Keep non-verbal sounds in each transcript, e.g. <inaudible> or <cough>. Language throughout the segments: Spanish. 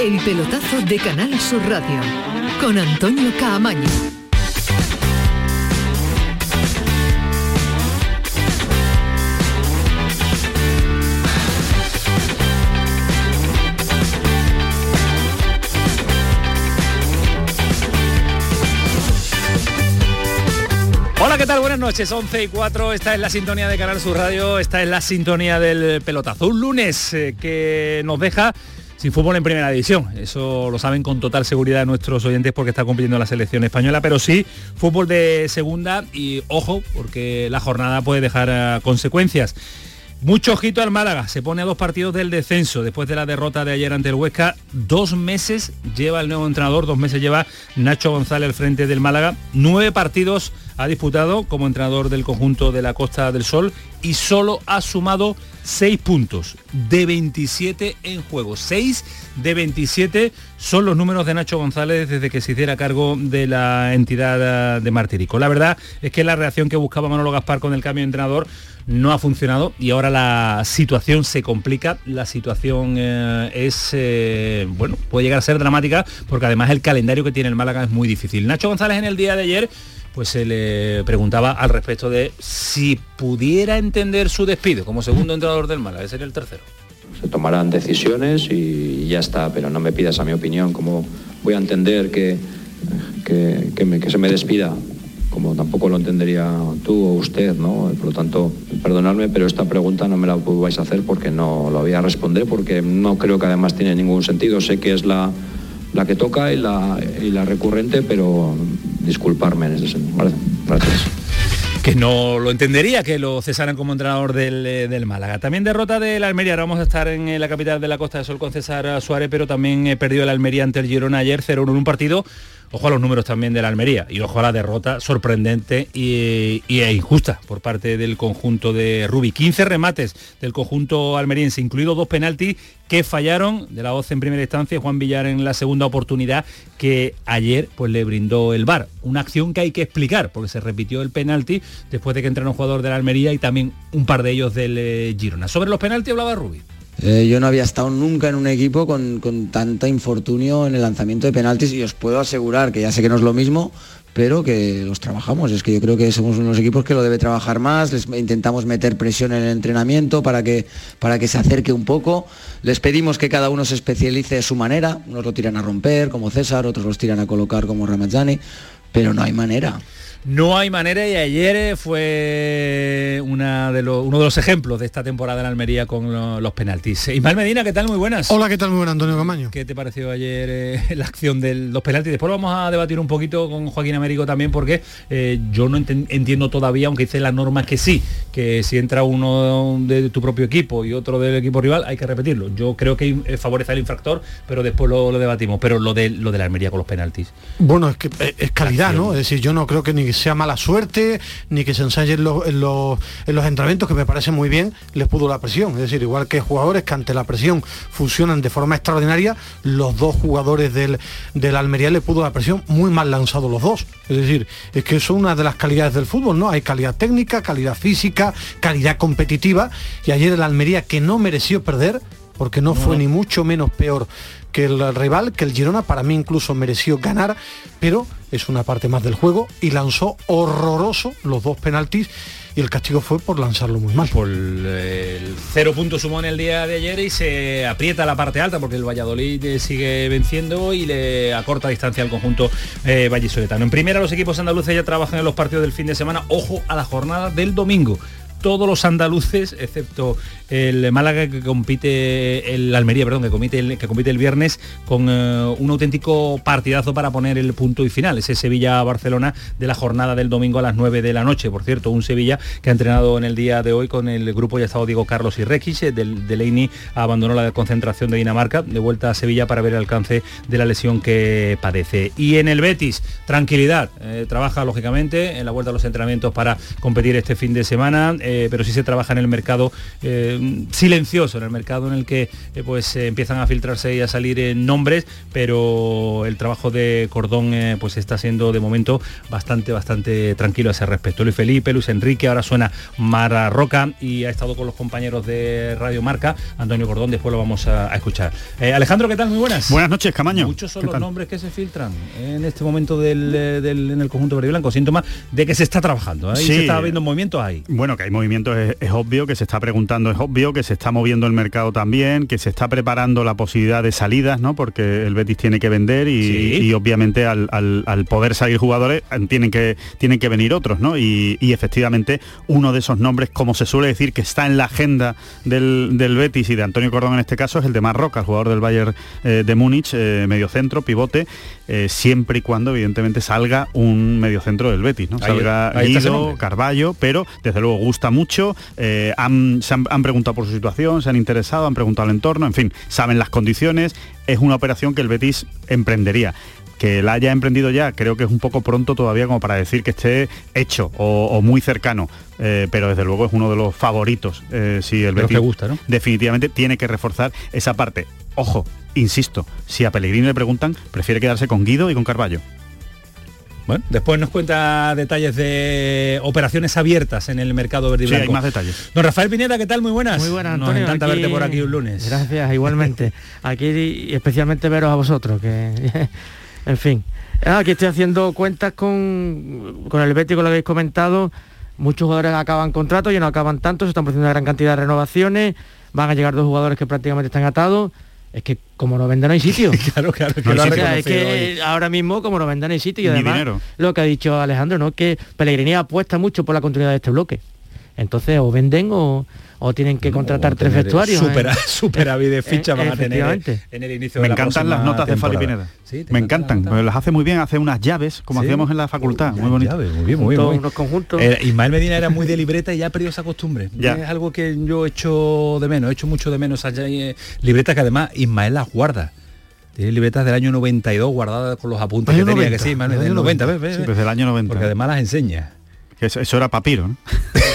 El pelotazo de Canal Sur Radio con Antonio Caamaño. Hola, ¿qué tal? Buenas noches, 11 y 4, esta es la sintonía de Canal Sur Radio, esta es la sintonía del pelotazo. Un lunes eh, que nos deja sin fútbol en primera división. Eso lo saben con total seguridad nuestros oyentes porque está cumpliendo la selección española, pero sí fútbol de segunda y ojo, porque la jornada puede dejar eh, consecuencias. Mucho ojito al Málaga, se pone a dos partidos del descenso después de la derrota de ayer ante el Huesca. Dos meses lleva el nuevo entrenador, dos meses lleva Nacho González al frente del Málaga. Nueve partidos ha disputado como entrenador del conjunto de la Costa del Sol y solo ha sumado seis puntos de 27 en juego. 6 de 27 son los números de Nacho González desde que se hiciera cargo de la entidad de Martirico. La verdad es que la reacción que buscaba Manolo Gaspar con el cambio de entrenador no ha funcionado y ahora la situación se complica, la situación eh, es, eh, bueno, puede llegar a ser dramática porque además el calendario que tiene el Málaga es muy difícil. Nacho González en el día de ayer pues se le preguntaba al respecto de si pudiera entender su despido como segundo entrenador del Málaga, ese sería el tercero. Se tomarán decisiones y ya está, pero no me pidas a mi opinión, cómo voy a entender que, que, se me despida como tampoco lo entendería tú o usted, ¿no? Por lo tanto, perdonadme, pero esta pregunta no me la vais a hacer porque no lo voy a responder, porque no creo que además tiene ningún sentido. Sé que es la, la que toca y la, y la recurrente, pero disculparme en ese sentido. Gracias. que no lo entendería que lo cesaran como entrenador del, eh, del Málaga. También derrota del Almería, ahora vamos a estar en eh, la capital de la Costa del Sol con César Suárez, pero también eh, perdió el Almería ante el Girona ayer 0-1 en un partido. Ojo a los números también del Almería y ojo a la derrota sorprendente y- e injusta por parte del conjunto de Rubi. 15 remates del conjunto almeriense, incluidos dos penaltis que fallaron de la voz en primera instancia y Juan Villar en la segunda oportunidad que ayer pues le brindó el VAR. Una acción que hay que explicar porque se repitió el penalti después de que entrara un jugador de la Almería y también un par de ellos del eh, Girona. Sobre los penaltis hablaba Rubi. Eh, yo no había estado nunca en un equipo con, con tanta infortunio en el lanzamiento de penaltis y os puedo asegurar que ya sé que no es lo mismo, pero que los trabajamos. Es que yo creo que somos uno de los equipos que lo debe trabajar más, les intentamos meter presión en el entrenamiento para que, para que se acerque un poco. Les pedimos que cada uno se especialice a su manera, unos lo tiran a romper como César, otros los tiran a colocar como Ramazzani, pero no hay manera. No hay manera y ayer eh, fue una de los- uno de los ejemplos de esta temporada en Almería con lo- los penaltis. Ismael Medina, ¿qué tal? Muy buenas. Hola, ¿qué tal? Muy buenas, Antonio Camaño. ¿Qué te pareció ayer eh, <laughs> la acción de los penaltis? Después lo vamos a debatir un poquito con Joaquín Américo también porque eh, yo no entiendo todavía, aunque dice la norma que sí, que si entra uno de tu propio equipo y otro del equipo rival hay que repetirlo. Yo creo que favorece al infractor, pero después lo, lo debatimos. Pero lo de, lo de la Almería con los penaltis. Bueno, es que es calidad, ¿no? Es decir, yo no creo que ni sea mala suerte, ni que se ensayen los- en, los, en los entrenamientos, que me parece muy bien, les pudo la presión. Es decir, igual que jugadores que ante la presión funcionan de forma extraordinaria, los dos jugadores del, del Almería le pudo la presión muy mal lanzados los dos. Es decir, es que eso es una de las calidades del fútbol, ¿no? Hay calidad técnica, calidad física, calidad competitiva, y ayer el Almería que no mereció perder, porque no, fue ni mucho menos peor que el rival, que el Girona para mí incluso mereció ganar, pero es una parte más del juego y lanzó horroroso los dos penaltis y el castigo fue por lanzarlo muy mal. Por el cero puntos sumó en el día de ayer y se aprieta la parte alta porque el Valladolid eh, sigue venciendo y le acorta distancia al conjunto eh, vallisoletano. En primera los equipos andaluces ya trabajan en los partidos del fin de semana. Ojo a la jornada del domingo. Todos los andaluces, excepto el Málaga que compite, el Almería, perdón, que compite el, que compite el viernes con eh, un auténtico partidazo para poner el punto y final. Ese Sevilla-Barcelona de la jornada del domingo a las 9 de la noche. Por cierto, un Sevilla que ha entrenado en el día de hoy con el grupo ya estado Diego Carlos y Requis. eh, Del, Delaney abandonó la concentración de Dinamarca, de vuelta a Sevilla para ver el alcance de la lesión que padece. Y en el Betis, tranquilidad. eh, trabaja lógicamente en la vuelta a los entrenamientos para competir este fin de semana. pero sí se trabaja en el mercado silencioso, en el mercado en el que pues empiezan a filtrarse y a salir nombres, pero el trabajo de Cordón pues está siendo de momento bastante, bastante tranquilo a ese respecto. Luis Felipe, Luis Enrique, ahora suena Mara Roca y ha estado con los compañeros de Radio Marca, Antonio Cordón, después lo vamos a, escuchar. Alejandro, ¿qué tal? Muy buenas. Buenas noches, Camaño. Muchos son los nombres que se filtran en este momento del, en el conjunto verde blanco, síntomas de que se está trabajando, ¿eh? se está viendo movimientos ahí. Bueno, que hay movimientos es, obvio, que se está preguntando es obvio, que se está moviendo el mercado también, que se está preparando la posibilidad de salidas, ¿no? Porque el Betis tiene que vender y, obviamente al, poder salir jugadores tienen que, tienen que venir otros, ¿no? Y, efectivamente uno de esos nombres, como se suele decir, que está en la agenda del, Betis y de Antonio Cordón en este caso, es el de Marroca, el jugador del Bayern eh, de Múnich, eh, medio centro, pivote, siempre y cuando evidentemente salga un medio centro del Betis, ¿no? Salga Guido, Carballo, pero desde luego gusta mucho, eh, han, han, preguntado por su situación, se han interesado, han preguntado al entorno, en fin, saben las condiciones, es una operación que el Betis emprendería que la haya emprendido ya, creo que es un poco pronto todavía como para decir que esté hecho o, muy cercano, eh, pero desde luego es uno de los favoritos. Eh, si el Betis gusta, ¿no? definitivamente tiene que reforzar esa parte. Ojo, insisto, si a Pellegrini le preguntan, prefiere quedarse con Guido y con Carballo. Bueno, después nos cuenta detalles de operaciones abiertas en el mercado verde y Sí, hay más detalles. Don Rafael Pineda, ¿qué tal? Muy buenas. Muy buenas, Antonio. Nos encanta verte por aquí un lunes. Gracias, igualmente. <laughs> aquí especialmente veros a vosotros, que <laughs> en fin. Ah, aquí estoy haciendo cuentas con, con el Betis, con lo que habéis comentado. Muchos jugadores acaban contratos, ya no acaban tanto, se están produciendo una gran cantidad de renovaciones. Van a llegar dos jugadores que prácticamente están atados es que como no vendan hay sitio. <laughs> claro, claro, es que ahora mismo como no vendan hay sitio y además lo que ha dicho Alejandro, ¿no? Que Pellegrini apuesta mucho por la continuidad de este bloque. Entonces o venden o, o tienen que contratar tres vestuarios. Super, <laughs> super de ficha van a tener en el inicio Me encantan las notas de Fali Pineda. me encantan, las hace muy bien, hace unas llaves, como hacíamos en la facultad, muy bonito. muy bien, muy bien. unos conjuntos. Eh, Ismael Medina era muy de libreta y ya ha perdido esa costumbre. <laughs> Ya. Es algo que yo he hecho de menos, he hecho mucho de menos allá eh, libretas que además Ismael las guarda. Tiene libretas del año 92 guardadas con los apuntes que tenía, que sí, Ismael, del 90, 90 ¿ves? Sí, desde el año 90. Porque además las enseña. Eso, era papiro, ¿no?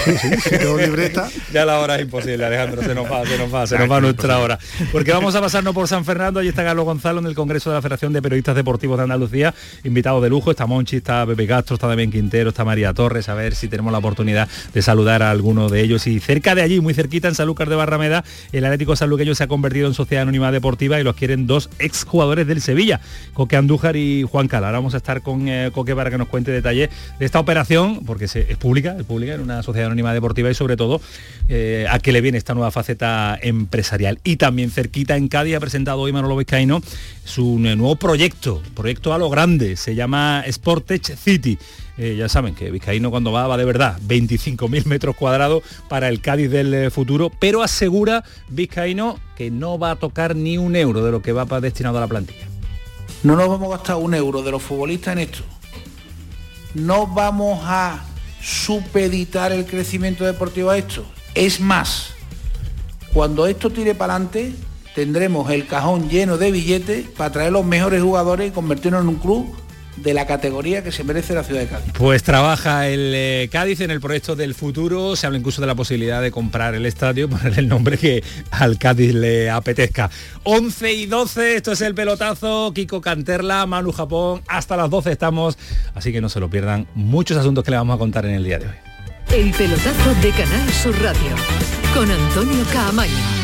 <laughs> libreta. Ya la hora es imposible, Alejandro, se nos va, se nos va, se nos va nuestra hora. Porque vamos a pasarnos por San Fernando, ahí está Carlos Gonzalo en el Congreso de la Federación de Periodistas Deportivos de Andalucía, invitado de lujo, está Monchi, está Pepe Castro, está también Quintero, está María Torres, a ver si tenemos la oportunidad de saludar a alguno de ellos. Y cerca de allí, muy cerquita, en Sanlúcar de Barrameda, el Atlético Sanluqueño se ha convertido en sociedad anónima deportiva y los quieren dos exjugadores del Sevilla, Coque Andújar y Juan Cala. Ahora vamos a estar con eh, Coque para que nos cuente detalles de esta operación, porque es pública, el en una sociedad anónima deportiva y sobre todo eh, a qué le viene esta nueva faceta empresarial. Y también cerquita en Cádiz ha presentado hoy Manolo Vizcaíno su nuevo proyecto, proyecto a lo grande, se llama Sportech City. Eh, ya saben que Vizcaíno cuando va va de verdad 25.000 metros cuadrados para el Cádiz del eh, futuro, pero asegura Vizcaíno que no va a tocar ni un euro de lo que va destinado a la plantilla. No nos vamos a gastar un euro de los futbolistas en esto. No vamos a supeditar el crecimiento deportivo a esto. Es más, cuando esto tire para adelante, tendremos el cajón lleno de billetes para traer los mejores jugadores y convertirnos en un club de la categoría que se merece la ciudad de Cádiz. Pues trabaja el eh, Cádiz en el proyecto del futuro, se habla incluso de la posibilidad de comprar el estadio, <laughs> poner el nombre que al Cádiz le apetezca. 11 y 12, esto es el pelotazo, Kiko Canterla, Manu Japón, hasta las 12 estamos, así que no se lo pierdan, muchos asuntos que le vamos a contar en el día de hoy. El pelotazo de Canal Sur Radio, con Antonio Caamaño.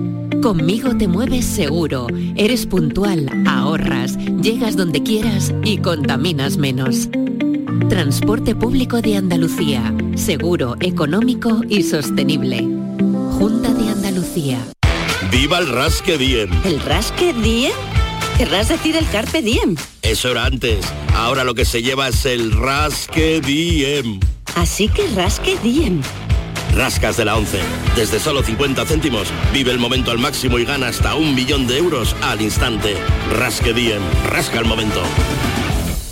Conmigo te mueves seguro, eres puntual, ahorras, llegas donde quieras y contaminas menos. Transporte público de Andalucía, seguro, económico y sostenible. Junta de Andalucía. ¡Viva el Rasque Diem! ¿El Rasque Diem? Querrás decir el Carpe Diem. Eso era antes. Ahora lo que se lleva es el Rasque Diem. Así que Rasque Diem. Rascas de la 11. Desde solo 50 céntimos, vive el momento al máximo y gana hasta un millón de euros al instante. Rasque Diem. Rasca el momento.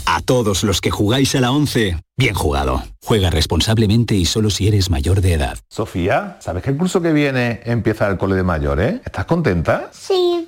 A todos los que jugáis a la 11, bien jugado. Juega responsablemente y solo si eres mayor de edad. Sofía, ¿sabes que el curso que viene empieza el cole de mayores? ¿Estás contenta? Sí,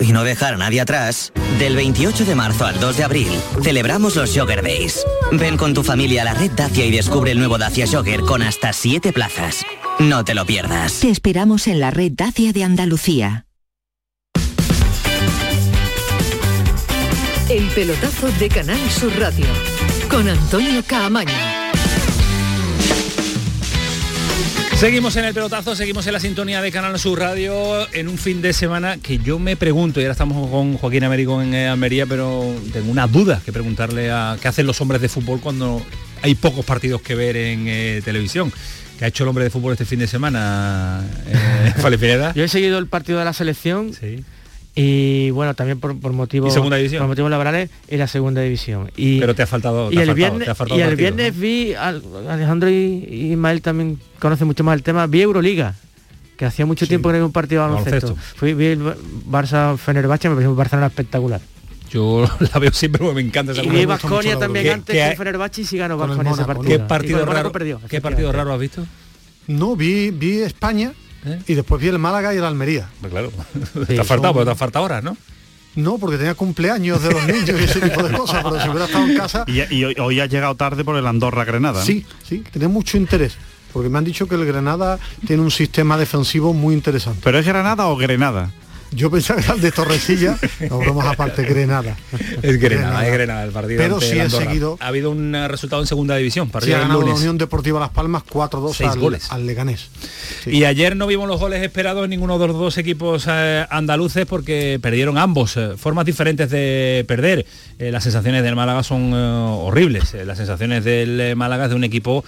Y no dejar a nadie atrás, del 28 de marzo al 2 de abril celebramos los Jogger Days. Ven con tu familia a la red Dacia y descubre el nuevo Dacia Jogger con hasta 7 plazas. No te lo pierdas. Te esperamos en la red Dacia de Andalucía. El pelotazo de Canal Sur Radio con Antonio Caamaño. Seguimos en el pelotazo, seguimos en la sintonía de Canal Sur Radio en un fin de semana que yo me pregunto, y ahora estamos con Joaquín Américo en eh, Almería, pero tengo una duda que preguntarle a qué hacen los hombres de fútbol cuando hay pocos partidos que ver en eh, televisión. ¿Qué ha hecho el hombre de fútbol este fin de semana, eh? <laughs> Yo he seguido el partido de la selección. Y bueno, también por, por motivos motivos laborales en la segunda división. Y, Pero te ha faltado, te y el faltado- viernes, y el viernes vi al- Alejandro y, y Ismael también conocen mucho más el tema, vi Euroliga, que hacía mucho tiempo que no había un partido de baloncesto. Fui, vi el Barça Fenerbahce, me pareció un Barcelona espectacular. Yo <laughs> la veo siempre porque me encanta esa Y vi Baskonia también antes que Fenerbahce y sí ganó Baskonia ese partido. ¿Qué partido raro, perdió, ¿qué partido raro has visto? No, vi, vi España y después vi el Málaga y el Almería. Pues claro, <laughs> te ha faltado, pero te ha faltado horas, ¿no? No, porque tenía cumpleaños de los <laughs> niños y ese tipo de cosas, pero si hubiera estado en casa... Y, y hoy, hoy has llegado tarde por el Andorra Grenada. ¿no? Sí, sí, tenía mucho interés. Porque me han dicho que el Granada tiene un sistema defensivo muy interesante. ¿Pero es Granada o Grenada? Yo pensaba que era el de Torrecilla, no bromas aparte, Grenada. Es Grenada, es Grenada el partido. Pero sí he seguido- Ha habido un eh, resultado en segunda división, Sí, partido ha la. Unión Deportiva Las Palmas 4-2 Seis al, goles. al Leganés. Y ayer no vimos los goles esperados en ninguno de los dos equipos eh, andaluces porque perdieron ambos. eh, formas diferentes de perder. Eh, las sensaciones del Málaga son horribles. Las sensaciones del Málaga es de un equipo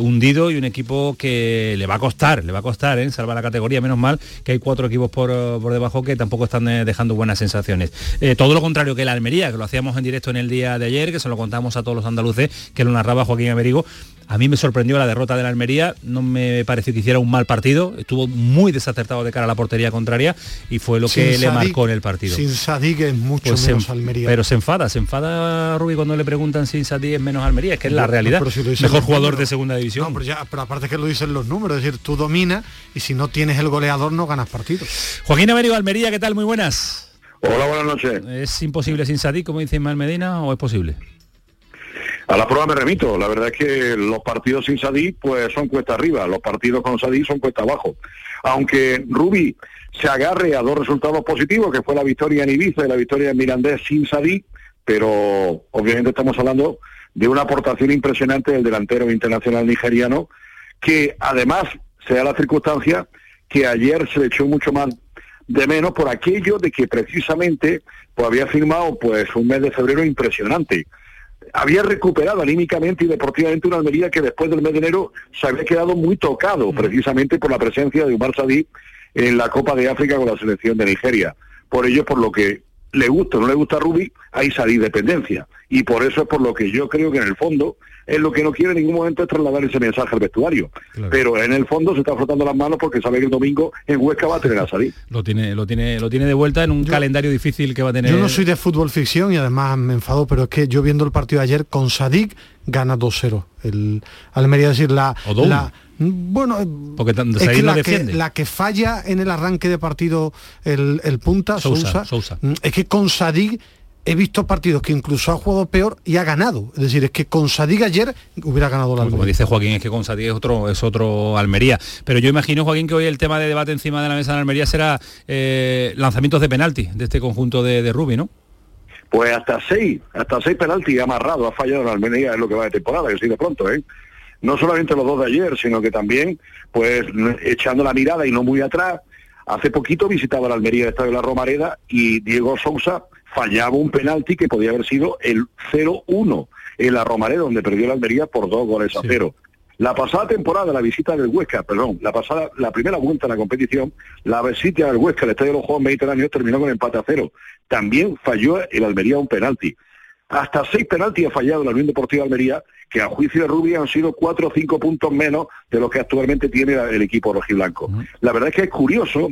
hundido y un equipo que le va a costar, le va a costar eh, salvar la categoría. Menos mal que hay cuatro equipos por, por debajo que tampoco están eh, dejando buenas sensaciones. Eh, todo lo contrario que la Almería, que lo hacíamos en directo en el día de ayer, que se lo contamos a todos los andaluces, que lo narraba Joaquín Amerigo. A mí me sorprendió la derrota de la Almería, no me pareció que hiciera un mal partido, estuvo muy desacertado de cara a la portería contraria y fue lo que Sin le marcó en el partido. Sin Sadik es mucho Pues menos Almería. Pero se enfada, se enfada Rubí cuando le preguntan si Sadik es menos Almería, es que es la No, realidad. pero si Mejor jugador números. de segunda división. No, pero, ya, pero aparte que lo dicen los números, es decir, tú dominas y si no tienes el goleador no ganas partidos. Joaquín Américo Almería, ¿qué tal? Muy buenas. Hola, buenas noches. ¿Es imposible sin Sadik, como dice Ismael Medina, o es posible? A la prueba me remito. La verdad es que los partidos sin Sadí pues son cuesta arriba, los partidos con Sadí son cuesta abajo. Aunque Rubi se agarre a dos resultados positivos, que fue la victoria en Ibiza y la victoria en Mirandés sin Sadí, pero obviamente estamos hablando de una aportación impresionante del delantero internacional nigeriano, que además sea la circunstancia que ayer se le echó mucho más de menos por aquello de que precisamente pues había firmado pues un mes de febrero impresionante. Había recuperado anímicamente y deportivamente una Almería que después del mes de enero se había quedado muy tocado precisamente por la presencia de Umar Sadí en la Copa de África con la selección de Nigeria. Por ello, por lo que le gusta o no le gusta a Rubí, hay salir dependencia. Y por eso es por lo que yo creo que en el fondo es lo que no quiere en ningún momento es trasladar ese mensaje al vestuario. Pero en el fondo se está frotando las manos porque sabe que el domingo en Huesca va a tener a salir. <laughs> Lo tiene, lo tiene, lo tiene de vuelta en un calendario difícil que va a tener. Yo no soy de fútbol ficción y además me enfado, pero es que yo viendo el partido de ayer con Sadik gana 2-0. El Almería decir la, la bueno, porque es que la, que, la, que, falla en el arranque de partido el, el punta, Sousa, Sousa, mm, es que con Sadik he visto partidos que incluso ha jugado peor y ha ganado. Es decir, es que con Sadig ayer hubiera ganado la Como dice Joaquín, es que con Sadig es otro, es otro Almería. Pero yo imagino, Joaquín, que hoy el tema de debate encima de la mesa de Almería será eh, lanzamientos de penalti de este conjunto de, de Rubi, ¿no? Pues hasta seis, hasta seis penaltis amarrado, ha fallado en Almería en lo que va de temporada, que sí de pronto, ¿eh? No solamente los dos de ayer, sino que también, pues, echando la mirada y no muy atrás, hace poquito visitaba la Almería de Estadio de la Romareda y Diego Sousa fallaba un penalti que podía haber sido el 0-1 en la Romareda, donde perdió la Almería por dos goles a cero. La pasada temporada, la visita del Huesca, perdón, la pasada, la primera vuelta de la competición, la visita del Huesca, el Estadio de los Juegos Mediterráneos, terminó con empate a cero. También falló el Almería un penalti. Hasta seis penaltis ha fallado la Unión Deportiva de Almería, que a juicio de Rubia han sido cuatro o cinco puntos menos de los que actualmente tiene el equipo rojiblanco. La verdad es que es curioso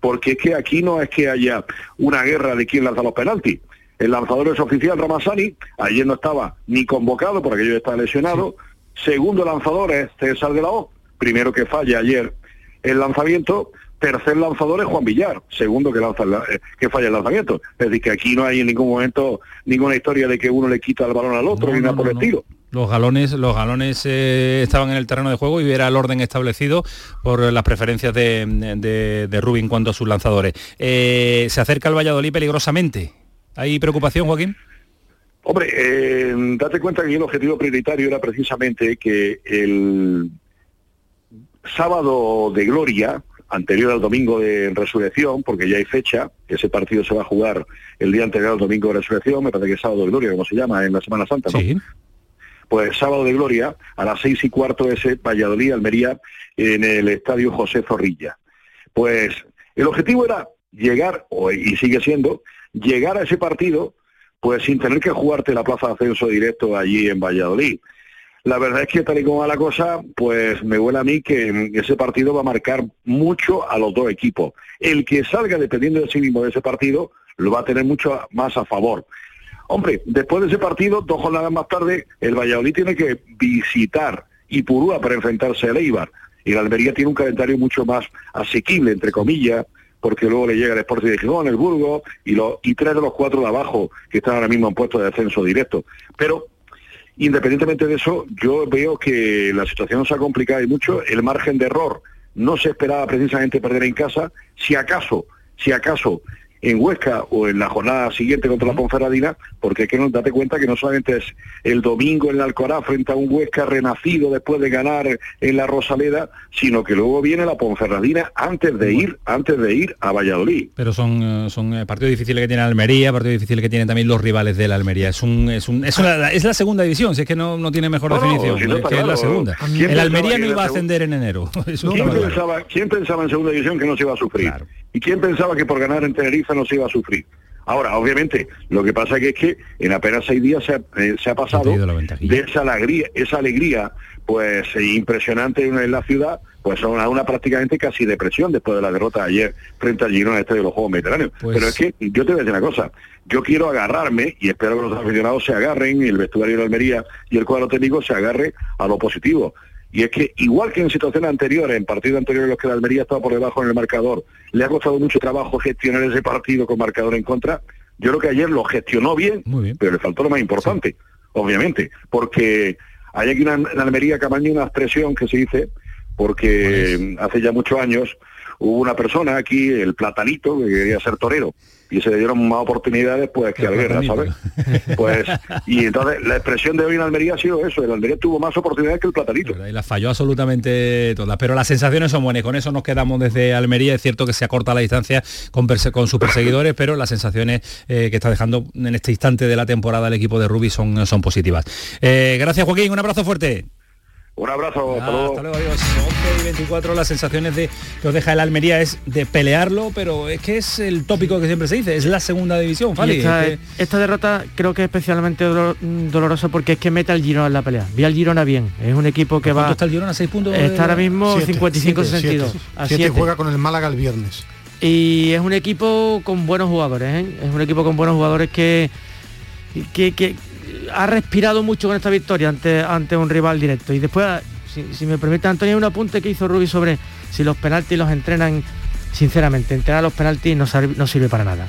porque es que aquí no es que haya una guerra de quién lanza los penaltis. El lanzador es oficial Ramazani, ayer no estaba ni convocado porque aquello está lesionado. Segundo lanzador es César de la O, primero que falla ayer el lanzamiento. Tercer lanzador es Juan Villar, segundo que, lanza eh, que falla el lanzamiento. Es decir, que aquí no hay en ningún momento ninguna historia de que uno le quita el balón al otro ni nada por el estilo. Los galones, los galones eh, estaban en el terreno de juego y era el orden establecido por las preferencias de, de, Rubin cuanto a sus lanzadores. Eh, ¿Se acerca el Valladolid peligrosamente? ¿Hay preocupación, Joaquín? Hombre, eh, date cuenta que el objetivo prioritario era precisamente que el sábado de gloria, anterior al domingo de resurrección, porque ya hay fecha, ese partido se va a jugar el día anterior al domingo de resurrección, me parece que es sábado de gloria, como se llama, en la Semana Santa, ¿no? Sí pues sábado de gloria a las seis y cuarto ese Valladolid Almería en el estadio José Zorrilla. Pues el objetivo era llegar, y sigue siendo, llegar a ese partido pues sin tener que jugarte la plaza de ascenso directo allí en Valladolid. La verdad es que tal y como va la cosa, pues me huele a mí que ese partido va a marcar mucho a los dos equipos. El que salga dependiendo de sí mismo de ese partido lo va a tener mucho más a favor. Hombre, después de ese partido, dos jornadas más tarde, el Valladolid tiene que visitar Ipurúa para enfrentarse al Eibar. Y la Almería tiene un calendario mucho más asequible, entre comillas, porque luego le llega el Sporting de Gijón, el Burgo, y, y tres de los cuatro de abajo que están ahora mismo en puesto de descenso directo. Pero independientemente de eso, yo veo que la situación se ha complicado y mucho. El margen de error no se esperaba precisamente perder en casa. Si acaso, si acaso en Huesca o en la jornada siguiente contra la Ponferradina, porque es que no date cuenta que no solamente es el domingo en el Alcoraz frente a un Huesca renacido después de ganar en la Rosaleda, sino que luego viene la Ponferradina antes de ir, antes de ir a Valladolid. Pero son, eh, son eh, partidos difíciles que tiene Almería, partidos difíciles que tienen también los rivales de la Almería. Es un, es un, es, es la segunda división, si es que no, no tiene mejor definición, es que es la segunda. El Almería no iba a ascender en enero. <laughs> ¿Quién, pensaba, ¿Quién, pensaba, en segunda división que no se iba a sufrir? ¿Y quién pensaba que por ganar en Tenerife no se iba a sufrir? Ahora, obviamente, lo que pasa que es que en apenas seis días se ha, eh, pasado de esa alegría, esa alegría, pues eh, impresionante en la ciudad, pues a una, prácticamente casi depresión después de la derrota de ayer frente al Girona este de los Juegos Mediterráneos. Pues Pero es que yo te voy a decir una cosa, yo quiero agarrarme, y espero que los aficionados se agarren, y el vestuario de Almería y el cuadro técnico se agarre a lo positivo. Y es que, igual que en situaciones anteriores, en partidos anteriores en los que la Almería estaba por debajo en el marcador, le ha costado mucho trabajo gestionar ese partido con marcador en contra, yo creo que ayer lo gestionó bien, pero le faltó lo más importante, obviamente, porque hay aquí una, en Almería Camaño una expresión que se dice, porque hace ya muchos años hubo una persona aquí, el platanito, que quería ser torero, y se le dieron más oportunidades pues que al guerra, ¿sabes? Pues, y entonces la expresión de hoy en Almería ha sido eso, el Almería tuvo más oportunidades que el platanito. Y las falló absolutamente todas, pero las sensaciones son buenas, con eso nos quedamos desde Almería, es cierto que se acorta la distancia con, con sus perseguidores, pero las sensaciones eh, que está dejando en este instante de la temporada el equipo de Rubí son, son positivas. Eh, gracias Joaquín, un abrazo fuerte. Un abrazo, hasta luego. 11 y 24 las sensaciones de que os deja el Almería es de pelearlo, pero es que es el tópico que siempre se dice, es la segunda división, Fali. Esta, esta, derrota creo que es especialmente dolorosa porque es que mete al Girona en la pelea. Vi al Girona bien, es un equipo que va... está el Girona? ¿6 puntos? Está ahora mismo 55-62. Siete juega con el Málaga el viernes. Y es un equipo con buenos jugadores, ¿eh? es un equipo con buenos jugadores que, que, que ha respirado mucho con esta victoria ante, ante un rival directo. Y después, si, me permite, Antonio, un apunte que hizo Rubi sobre si los penaltis los entrenan, sinceramente, entrenar los penaltis no, no sirve para nada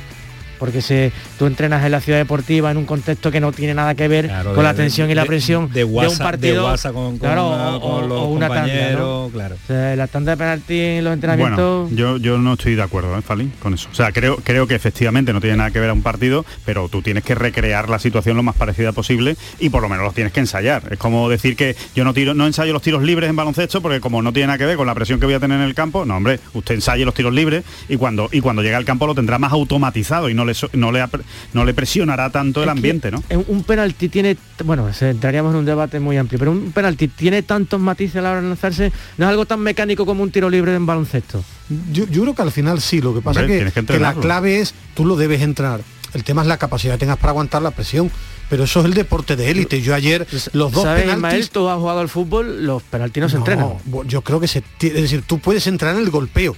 porque se, tú entrenas en la ciudad deportiva en un contexto que no tiene nada que ver con la tensión y la presión de, un partido con, claro, o, una tanda, claro. la tanda de penalti en los entrenamientos yo, yo no estoy de acuerdo ¿eh, Fali, con eso. O sea creo creo que efectivamente no tiene nada que ver a un partido pero tú tienes que recrear la situación lo más parecida posible y por lo menos los tienes que ensayar. Es como decir que yo no tiro no ensayo los tiros libres en baloncesto porque como no tiene nada que ver con la presión que voy a tener en el campo no hombre usted ensaye los tiros libres y cuando y cuando llega al campo lo tendrá más automatizado y no no le, no le presionará tanto el ambiente, ¿no? Un penalti tiene, bueno, entraríamos en un debate muy amplio, pero un penalti tiene tantos matices a la hora de lanzarse, no es algo tan mecánico como un tiro libre en baloncesto. Yo, creo que al final sí, lo que pasa es que, la clave es, tú lo debes entrar. El tema es la capacidad que tengas para aguantar la presión pero eso es el deporte de élite. Yo ayer los dos ¿sabes, penaltis... tú has jugado al fútbol, los penaltis no se entrenan. Yo creo que se... Es decir, tú puedes entrar en el golpeo,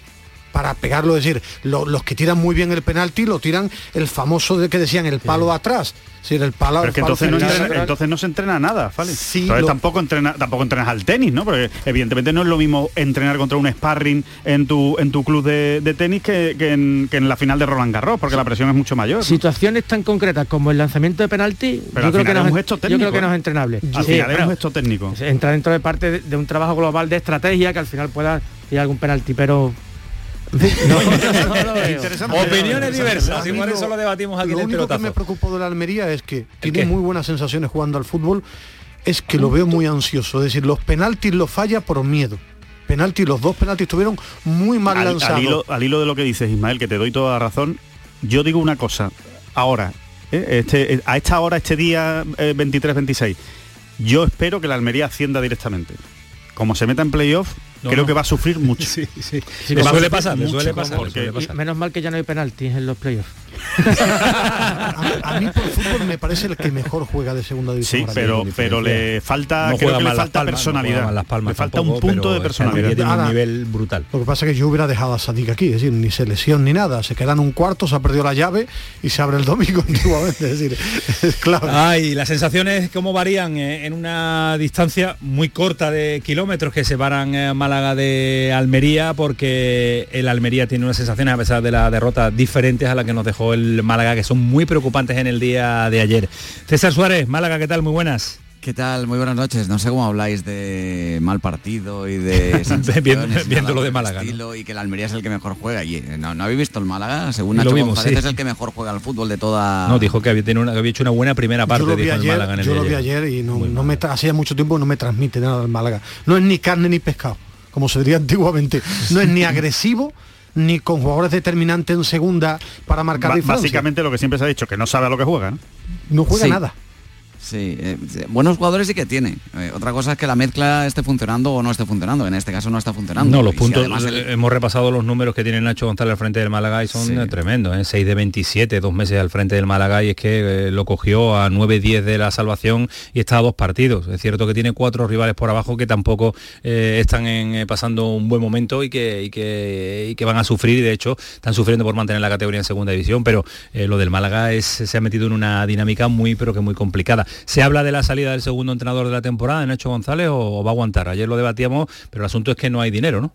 para pegarlo, es decir, los que tiran muy bien el penalti lo tiran el famoso de que decían el palo atrás. Sí, el palo, Pero que entonces, no entonces no se entrena nada, ¿vale? Sí, tampoco, entrena, tampoco entrenas al tenis, ¿no? Porque evidentemente no es lo mismo entrenar contra un sparring en tu, en tu club de, tenis que, en, la final de Roland Garros, porque la presión es mucho mayor. Situaciones tan concretas como el lanzamiento de penalti, yo, creo que no, es, yo creo que no es entrenable. Al final es un gesto técnico. Entra dentro de parte de, de un trabajo global de estrategia que al final pueda ir algún penalti, pero <laughs> <laughs> Opiniones diversas, y por eso lo debatimos aquí Lo único que me preocupó de la Almería es que tiene muy buenas sensaciones jugando al fútbol, es que lo veo muy ansioso, es decir, los penaltis lo falla por miedo. Penaltis, los dos penaltis estuvieron muy mal lanzados. Al hilo, de lo que dices, Ismael, que te doy toda la razón, yo digo una cosa, ahora, ¿eh? este, a esta hora, este día 23-26, eh, yo espero que la Almería ascienda directamente. Como se meta en playoff, creo que va a sufrir <laughs> mucho. Sí, sí. le suele pasar, suele pasar, Menos mal que ya no hay penaltis en los playoffs. a, mí por fútbol me parece el que mejor juega de segunda división. Sí, pero, pero le falta, creo que le falta personalidad. las palmas le falta un punto de personalidad. Tiene un nivel brutal. Lo que pasa es que yo hubiera dejado a Sadik aquí, es decir, ni selección ni nada. Se queda en un cuarto, se ha perdido la llave y se abre el domingo <laughs> antiguamente. Es decir, es claro. Ay, las sensaciones cómo varían eh, en una distancia muy corta de kilómetros que separan eh, Málaga de Almería, porque el Almería tiene unas sensaciones a pesar de la derrota diferentes a la que nos dejó el Málaga, que son muy preocupantes en el día de ayer. César Suárez, Málaga, ¿qué tal? Muy buenas. ¿Qué tal? Muy buenas noches. No sé cómo habláis de mal partido y de <laughs> viendo, lo de Málaga y que el Almería es el que mejor juega. Y, eh, ¿no, habéis visto el Málaga? Según Nacho lo es el que mejor juega al fútbol de toda. No, dijo que había, tenido una, había hecho una buena primera parte. Yo lo vi ayer, Málaga yo lo vi ayer y no, me hacía mucho tiempo no me transmite nada el Málaga. No es ni carne ni pescado, como se diría antiguamente. No es ni agresivo ni con jugadores determinantes en segunda para marcar diferencia. Básicamente lo que siempre se ha dicho, que no sabe a lo que juega, ¿no? No juega nada. Sí, eh, buenos jugadores sí que tiene. Eh, otra cosa es que la mezcla esté funcionando o no esté funcionando. En este caso no está funcionando. No, los puntos, hemos repasado los números que tiene Nacho González al frente del Málaga y son eh, tremendos. ¿eh? 6 de 27, dos meses al frente del Málaga y es que lo cogió a 9-10 de la salvación y está a dos partidos. Es cierto que tiene cuatro rivales por abajo que tampoco están pasando un buen momento y que, que, van a sufrir y de hecho están sufriendo por mantener la categoría en segunda división, pero lo del Málaga es, se ha metido en una dinámica muy pero que muy complicada. ¿Se habla de la salida del segundo entrenador de la temporada, Nacho González, o, va a aguantar? Ayer lo debatíamos, pero el asunto es que no hay dinero, ¿no?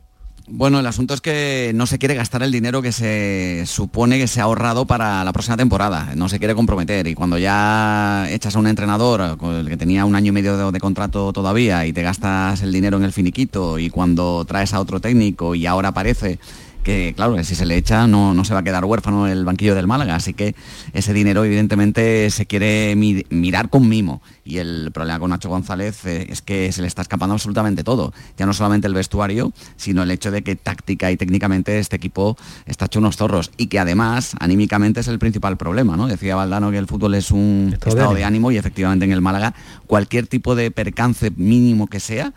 Bueno, el asunto es que no se quiere gastar el dinero que se supone que se ha ahorrado para la próxima temporada. No se quiere comprometer. Y cuando ya echas a un entrenador con el que tenía un año y medio de, contrato todavía y te gastas el dinero en el finiquito y cuando traes a otro técnico y ahora parece que claro, que si se le echa no, no se va a quedar huérfano el banquillo del Málaga, así que ese dinero evidentemente se quiere mirar con mimo. Y el problema con Nacho González eh, es que se le está escapando absolutamente todo, ya no solamente el vestuario, sino el hecho de que táctica y técnicamente este equipo está hecho unos zorros. Y que además anímicamente es el principal problema, ¿no? Decía Valdano que el fútbol es un estado, de ánimo y efectivamente en el Málaga cualquier tipo de percance mínimo que sea,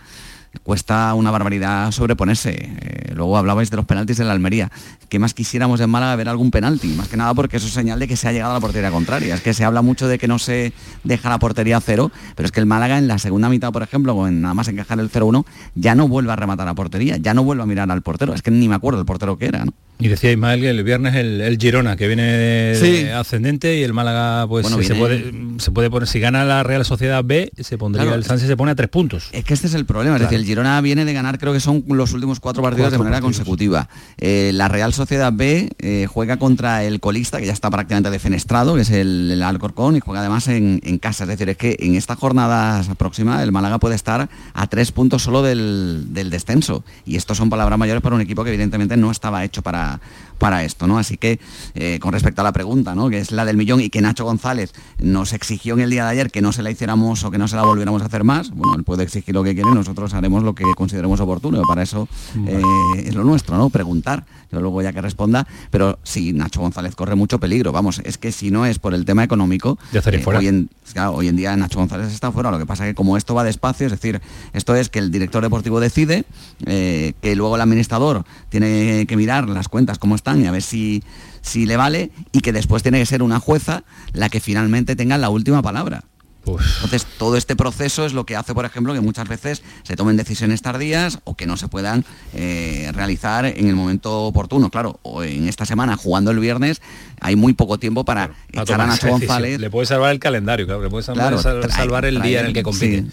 cuesta una barbaridad sobreponerse. Eh, luego hablabais de los penaltis de la Almería. ¿Qué más quisiéramos en Málaga ver algún penalti? Más que nada porque eso es señal de que se ha llegado a la portería contraria. Es que se habla mucho de que no se deja la portería a cero, pero es que el Málaga en la segunda mitad, por ejemplo, con nada más encajar el 0-1, ya no vuelve a rematar a portería, ya no vuelve a mirar al portero. Es que ni me acuerdo el portero que era. Y decía Ismael que el viernes el, Girona, que viene ascendente, y el Málaga, pues se, puede, se puede poner, si gana la Real Sociedad B, se pondría el Sánchez se pone a tres puntos. Es que este es el problema, es decir, el Girona viene de ganar, creo que son los últimos cuatro partidos de manera consecutiva. Eh, la Real Sociedad B eh, juega contra el colista, que ya está prácticamente defenestrado, que es el, Alcorcón, y juega además en, casa. Es decir, es que en esta jornada próxima el Málaga puede estar a tres puntos solo del, del descenso. Y esto son palabras mayores para un equipo que evidentemente no estaba hecho para para, esto, ¿no? Así que eh, con respecto a la pregunta, ¿no? Que es la del millón y que Nacho González nos exigió en el día de ayer que no se la hiciéramos o que no se la volviéramos a hacer más, bueno, él puede exigir lo que quiere nosotros haremos lo que consideremos oportuno. Para eso eh, es lo nuestro, ¿no? Preguntar. Yo luego ya que responda, pero si Nacho González corre mucho peligro, vamos, es que si no es por el tema económico, eh, hoy, en, hoy en día Nacho González está fuera. Lo que pasa es que como esto va despacio, es decir, esto es que el director deportivo decide, que luego el administrador tiene que mirar las cuentas como están y a ver si, si le vale y que después tiene que ser una jueza la que finalmente tenga la última palabra. Entonces, todo este proceso es lo que hace, por ejemplo, que muchas veces se tomen decisiones tardías o que no se puedan eh, realizar en el momento oportuno. Claro, o en esta semana, jugando el viernes, hay muy poco tiempo para echar a Nacho González. Le puede salvar el calendario, claro, le puede salvar, el día en el que compite.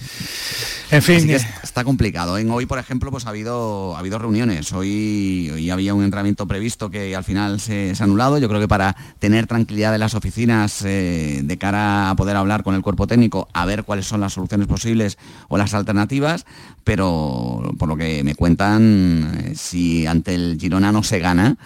En fin, está complicado. En hoy, por ejemplo, pues ha habido, ha habido reuniones. Hoy, hoy había un entrenamiento previsto que al final se, ha anulado. Yo creo que para tener tranquilidad en las oficinas eh, de cara a poder hablar con el cuerpo técnico, a ver cuáles son las soluciones posibles o las alternativas, pero por lo que me cuentan, eh, si ante el Girona no se gana,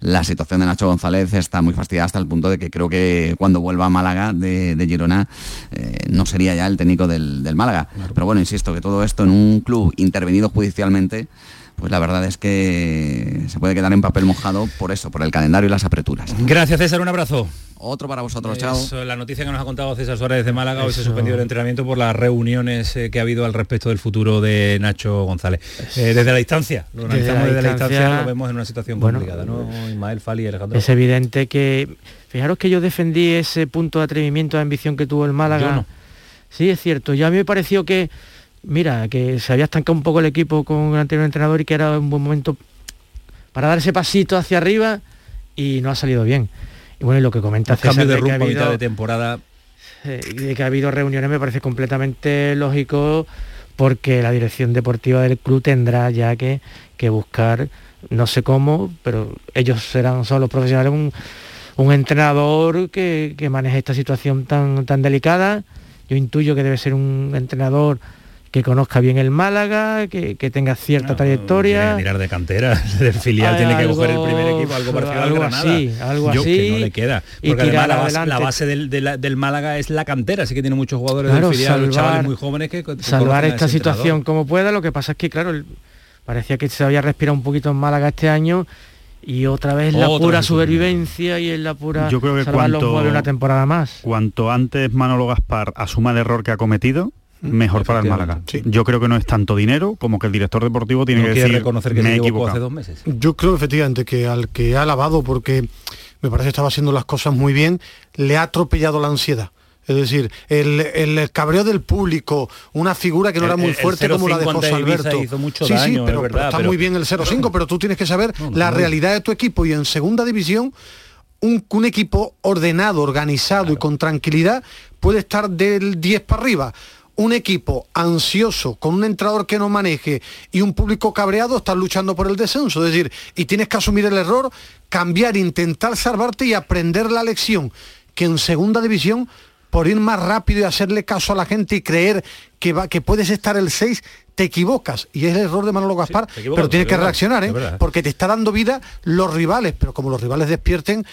la situación de Nacho González está muy fastidiada hasta el punto de que creo que cuando vuelva a Málaga de, Girona eh, no sería ya el técnico del, Málaga. Pero bueno, insisto, que todo esto en un club intervenido judicialmente pues la verdad es que se puede quedar en papel mojado por eso, por el calendario y las apreturas. Gracias César, un abrazo. Otro para vosotros, chao. La noticia que nos ha contado César Suárez de Málaga, hoy se suspendió el entrenamiento por las reuniones eh, que ha habido al respecto del futuro de Nacho González. Eh, desde la distancia, lo analizamos desde, la distancia, lo vemos en una situación complicada, ¿no? Ismael Fali Alejandro. Es evidente que, fijaros que yo defendí ese punto de atrevimiento de ambición que tuvo el Málaga. Sí, es cierto. Ya a mí me pareció que mira, que se había estancado un poco el equipo con el anterior entrenador y que era un buen momento para dar ese pasito hacia arriba y no ha salido bien. Y bueno, y lo que comenta César, de, rumbo de de temporada. de que ha habido reuniones me parece completamente lógico porque la dirección deportiva del club tendrá ya que, que buscar, no sé cómo, pero ellos serán, son los profesionales, un, un entrenador que, que maneje esta situación tan, tan delicada. Yo intuyo que debe ser un entrenador que conozca bien el Málaga, que, tenga cierta trayectoria. mirar de cantera, <laughs> del filial tiene que coger el primer equipo, algo parecido algo al Granada. Así, algo así. Que no le queda. Porque además la base, la base del, Málaga es la cantera, así que tiene muchos jugadores del filial, chavales muy jóvenes que... Salvar esta situación como pueda, lo que pasa es que, claro, parecía que se había respirado un poquito en Málaga este año y otra vez la pura supervivencia y en la pura yo creo que cuanto, una temporada más. Cuanto antes Manolo Gaspar asuma el error que ha cometido, mejor para el Málaga. Yo creo que no es tanto dinero como que el director deportivo tiene que decir reconocer que me se hace dos meses. Yo creo efectivamente que al que ha alabado porque me parece que estaba haciendo las cosas muy bien, le ha atropellado la ansiedad. Es decir, el, cabreo del público, una figura que no era muy fuerte como la de José Alberto. Hizo mucho sí, sí, pero, está muy bien el 0-5, pero tú tienes que saber la realidad de tu equipo y en segunda división un, equipo ordenado, organizado y con tranquilidad puede estar del 10 para arriba un equipo ansioso, con un entrenador que no maneje y un público cabreado, estás luchando por el descenso. Es decir, y tienes que asumir el error, cambiar, intentar salvarte y aprender la lección, que en segunda división por ir más rápido y hacerle caso a la gente y creer que, va, que puedes estar el 6, te equivocas. Y es el error de Manolo Gaspar, pero tienes que reaccionar, ¿eh? porque te está dando vida los rivales, pero como los rivales despierten,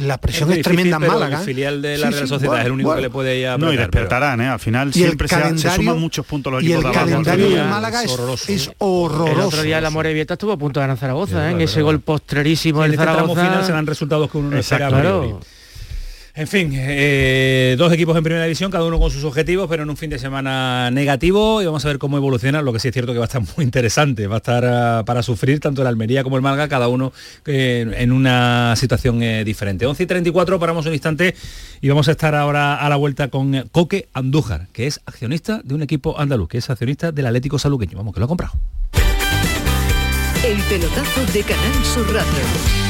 la presión es, tremenda en Málaga. El filial de la Real Sociedad es el único que le puede ir No, y despertarán, ¿eh? Al final siempre se, se, suman muchos puntos los equipos y el calendario de Málaga es horroroso. Es horroroso. El otro día la Morevieta estuvo a punto de ganar Zaragoza, ¿eh? en ese gol postrerísimo en el Zaragoza. final se dan resultados que uno no esperaba. Claro. En fin, eh, dos equipos en primera división, cada uno con sus objetivos, pero en un fin de semana negativo y vamos a ver cómo evoluciona, lo que sí es cierto que va a estar <laughs> muy interesante, va a estar uh, para sufrir tanto el Almería como el Malga, cada uno eh, en una situación eh, diferente. 11 y 34, paramos un instante y vamos a estar ahora a la vuelta con Coque Andújar, que es accionista de un equipo andaluz, que es accionista del Atlético Saluqueño. Vamos, que lo ha comprado. El pelotazo de Canal Sur Radio.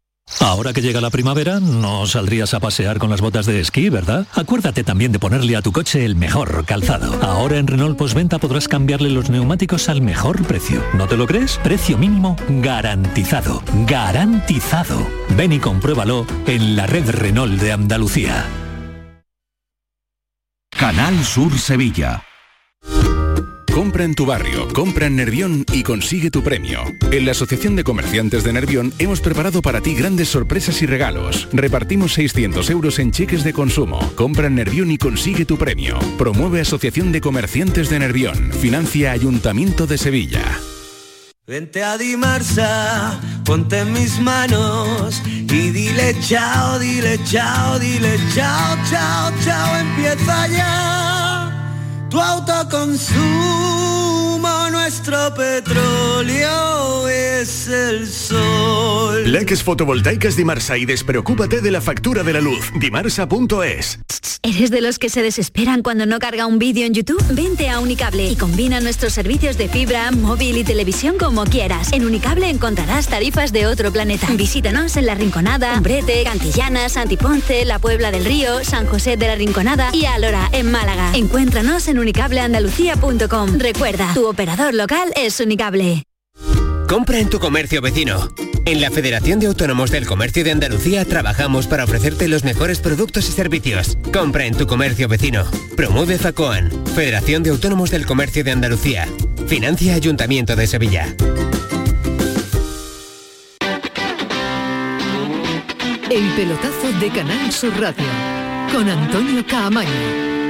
Ahora que llega la primavera, no saldrías a pasear con las botas de esquí, ¿verdad? Acuérdate también de ponerle a tu coche el mejor calzado. Ahora en Renault Postventa podrás cambiarle los neumáticos al mejor precio. ¿No te lo crees? Precio mínimo garantizado. Garantizado. Ven y compruébalo en la red Renault de Andalucía. Canal Sur Sevilla. Compra en tu barrio, compra en Nervión y consigue tu premio. En la Asociación de Comerciantes de Nervión hemos preparado para ti grandes sorpresas y regalos. Repartimos 600 euros en cheques de consumo. Compra en Nervión y consigue tu premio. Promueve Asociación de Comerciantes de Nervión. Financia Ayuntamiento de Sevilla. Vente a Dimarsa, ponte en mis manos y dile chao, dile chao, dile chao, chao, chao, empieza ya tu autoconsumo, nuestro petróleo es el sol. Leques fotovoltaicas Dimarsa y despreocúpate de la factura de la luz. Dimarsa.es. ¿Eres de los que se desesperan cuando no carga un vídeo en YouTube? Vente a Unicable y combina nuestros servicios de fibra, móvil y televisión como quieras. En Unicable encontrarás tarifas de otro planeta. Visítanos en La Rinconada, Umbrete, Cantillana, Santiponce, La Puebla del Río, San José de la Rinconada y Alora, en Málaga. Encuéntranos en unicableandalucía.com. Recuerda, tu operador local es Unicable. Compra en tu comercio vecino. En la Federación de Autónomos del Comercio de Andalucía trabajamos para ofrecerte los mejores productos y servicios. Compra en tu comercio vecino. Promueve FACOAN, Federación de Autónomos del Comercio de Andalucía. Financia Ayuntamiento de Sevilla. El pelotazo de Canal Sur Radio con Antonio Caamaño.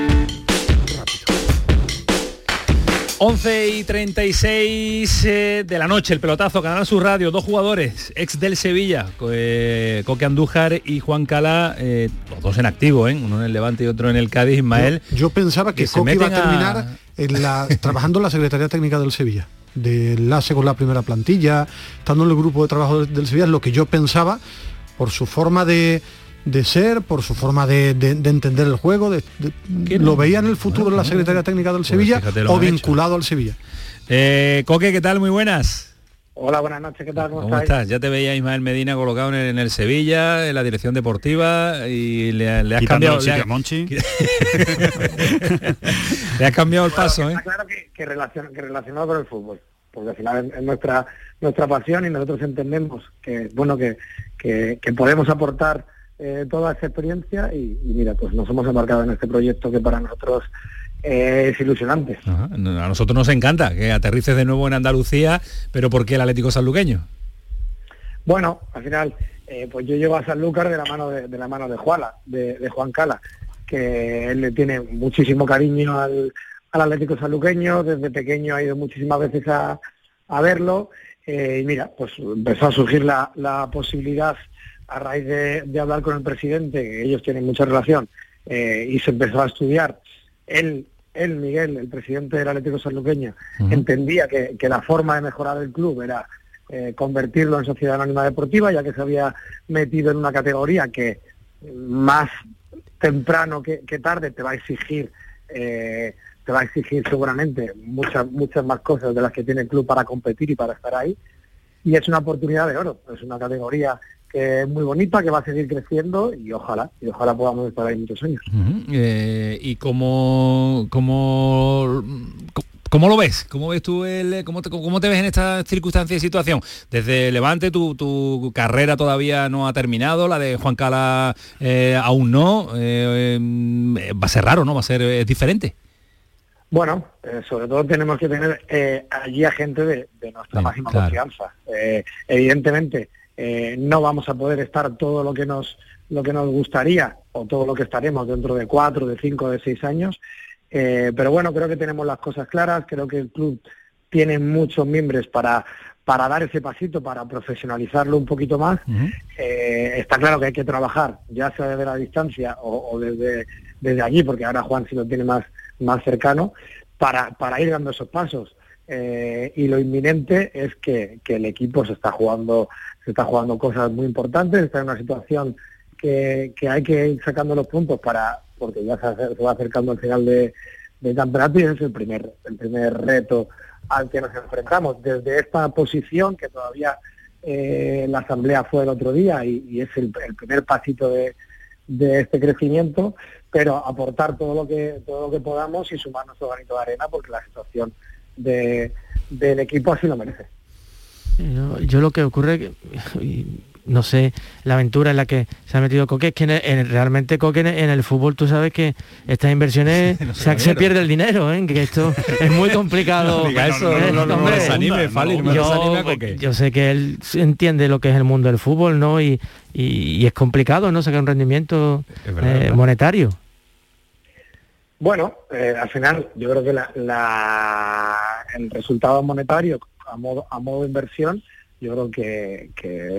11 y 36 eh, de la noche, el pelotazo, Canal Sur Radio, dos jugadores, ex del Sevilla, eh, Coque Andújar y Juan Cala, eh, los dos en activo, uno en el Levante y otro en el Cádiz, Ismael. Yo, pensaba que, Coque iba a terminar En la, <laughs> trabajando en la Secretaría Técnica del Sevilla, de enlace con la primera plantilla, estando en el grupo de trabajo del Sevilla, es lo que yo pensaba por su forma de, de ser, por su forma de, de, de entender el juego, de, lo veía en el futuro en la Secretaría Técnica del pues Sevilla o vinculado al Sevilla. Eh, Coque, ¿qué tal? Muy buenas. Hola, buenas noches, ¿qué tal? ¿Cómo, ¿Cómo estás? Ya te veía Ismael Medina colocado en el, en el, Sevilla, en la dirección deportiva y le, le has cambiado el sitio a Monchi. <laughs> le has cambiado el paso, ¿eh? Claro que, que, relacion, que relacionado con el fútbol, porque al final es, es nuestra nuestra pasión y nosotros entendemos que bueno que, que, que podemos aportar eh, toda esa experiencia y, y, mira, pues nos hemos embarcado en este proyecto que para nosotros eh, es ilusionante. Ajá. A nosotros nos encanta que aterrices de nuevo en Andalucía, pero ¿por qué el Atlético Sanluqueño? Bueno, al final, eh, pues yo llevo a Sanlúcar de la mano de, de la mano de Juala, de, de, Juan Cala, que él le tiene muchísimo cariño al, al Atlético Sanluqueño, desde pequeño ha ido muchísimas veces a, a verlo, eh, y mira, pues empezó a surgir la, la posibilidad a raíz de, de, hablar con el presidente, que ellos tienen mucha relación, eh, y se empezó a estudiar, él, él, Miguel, el presidente del Atlético Sanluqueño, uh -huh. entendía que, que, la forma de mejorar el club era eh, convertirlo en sociedad anónima deportiva, ya que se había metido en una categoría que más temprano que, que tarde te va a exigir eh, te va a exigir seguramente muchas muchas más cosas de las que tiene el club para competir y para estar ahí y es una oportunidad de oro, es una categoría que es muy bonita, que va a seguir creciendo y ojalá, y ojalá podamos estar ahí muchos años. Eh, ¿Y cómo, cómo, cómo lo ves? ¿Cómo ves tú el, cómo, te, cómo te ves en esta circunstancia y situación? Desde Levante tu, tu carrera todavía no ha terminado, la de Juan Cala eh, aún no. Eh, va a ser raro, ¿no? Va a ser diferente. Bueno, sobre todo tenemos que tener allí a gente de, nuestra máxima confianza. evidentemente, eh, no vamos a poder estar todo lo que nos lo que nos gustaría o todo lo que estaremos dentro de cuatro, de cinco, de seis años. Eh, pero bueno, creo que tenemos las cosas claras, creo que el club tiene muchos miembros para, para dar ese pasito, para profesionalizarlo un poquito más. Eh, está claro que hay que trabajar, ya sea desde la distancia o, desde, desde allí, porque ahora Juan sí lo tiene más, más cercano, para, para ir dando esos pasos. Y lo inminente es que, el equipo se está jugando se está jugando cosas muy importantes, está en una situación que, hay que ir sacando los puntos para, porque ya se, va acercando al final de, de campeonato y es el primer, el primer reto al que nos enfrentamos. Desde esta posición que todavía eh, la asamblea fue el otro día y, es el, primer pasito de, de, este crecimiento, pero aportar todo lo que todo lo que podamos y sumar nuestro granito de arena porque la situación de, del equipo así lo merece. Yo, lo que ocurre, no sé, la aventura en la que se ha metido Coque, es que realmente Coque en, el fútbol tú sabes que estas inversiones <laughs> se, pierde el dinero, ¿eh? que esto es muy complicado. Yo sé que él entiende lo que es el mundo del fútbol, ¿no? Y, es complicado, ¿no? Sacar un rendimiento eh, monetario. Bueno, eh, al final yo creo que la, el resultado monetario a modo, a modo de inversión, yo creo que,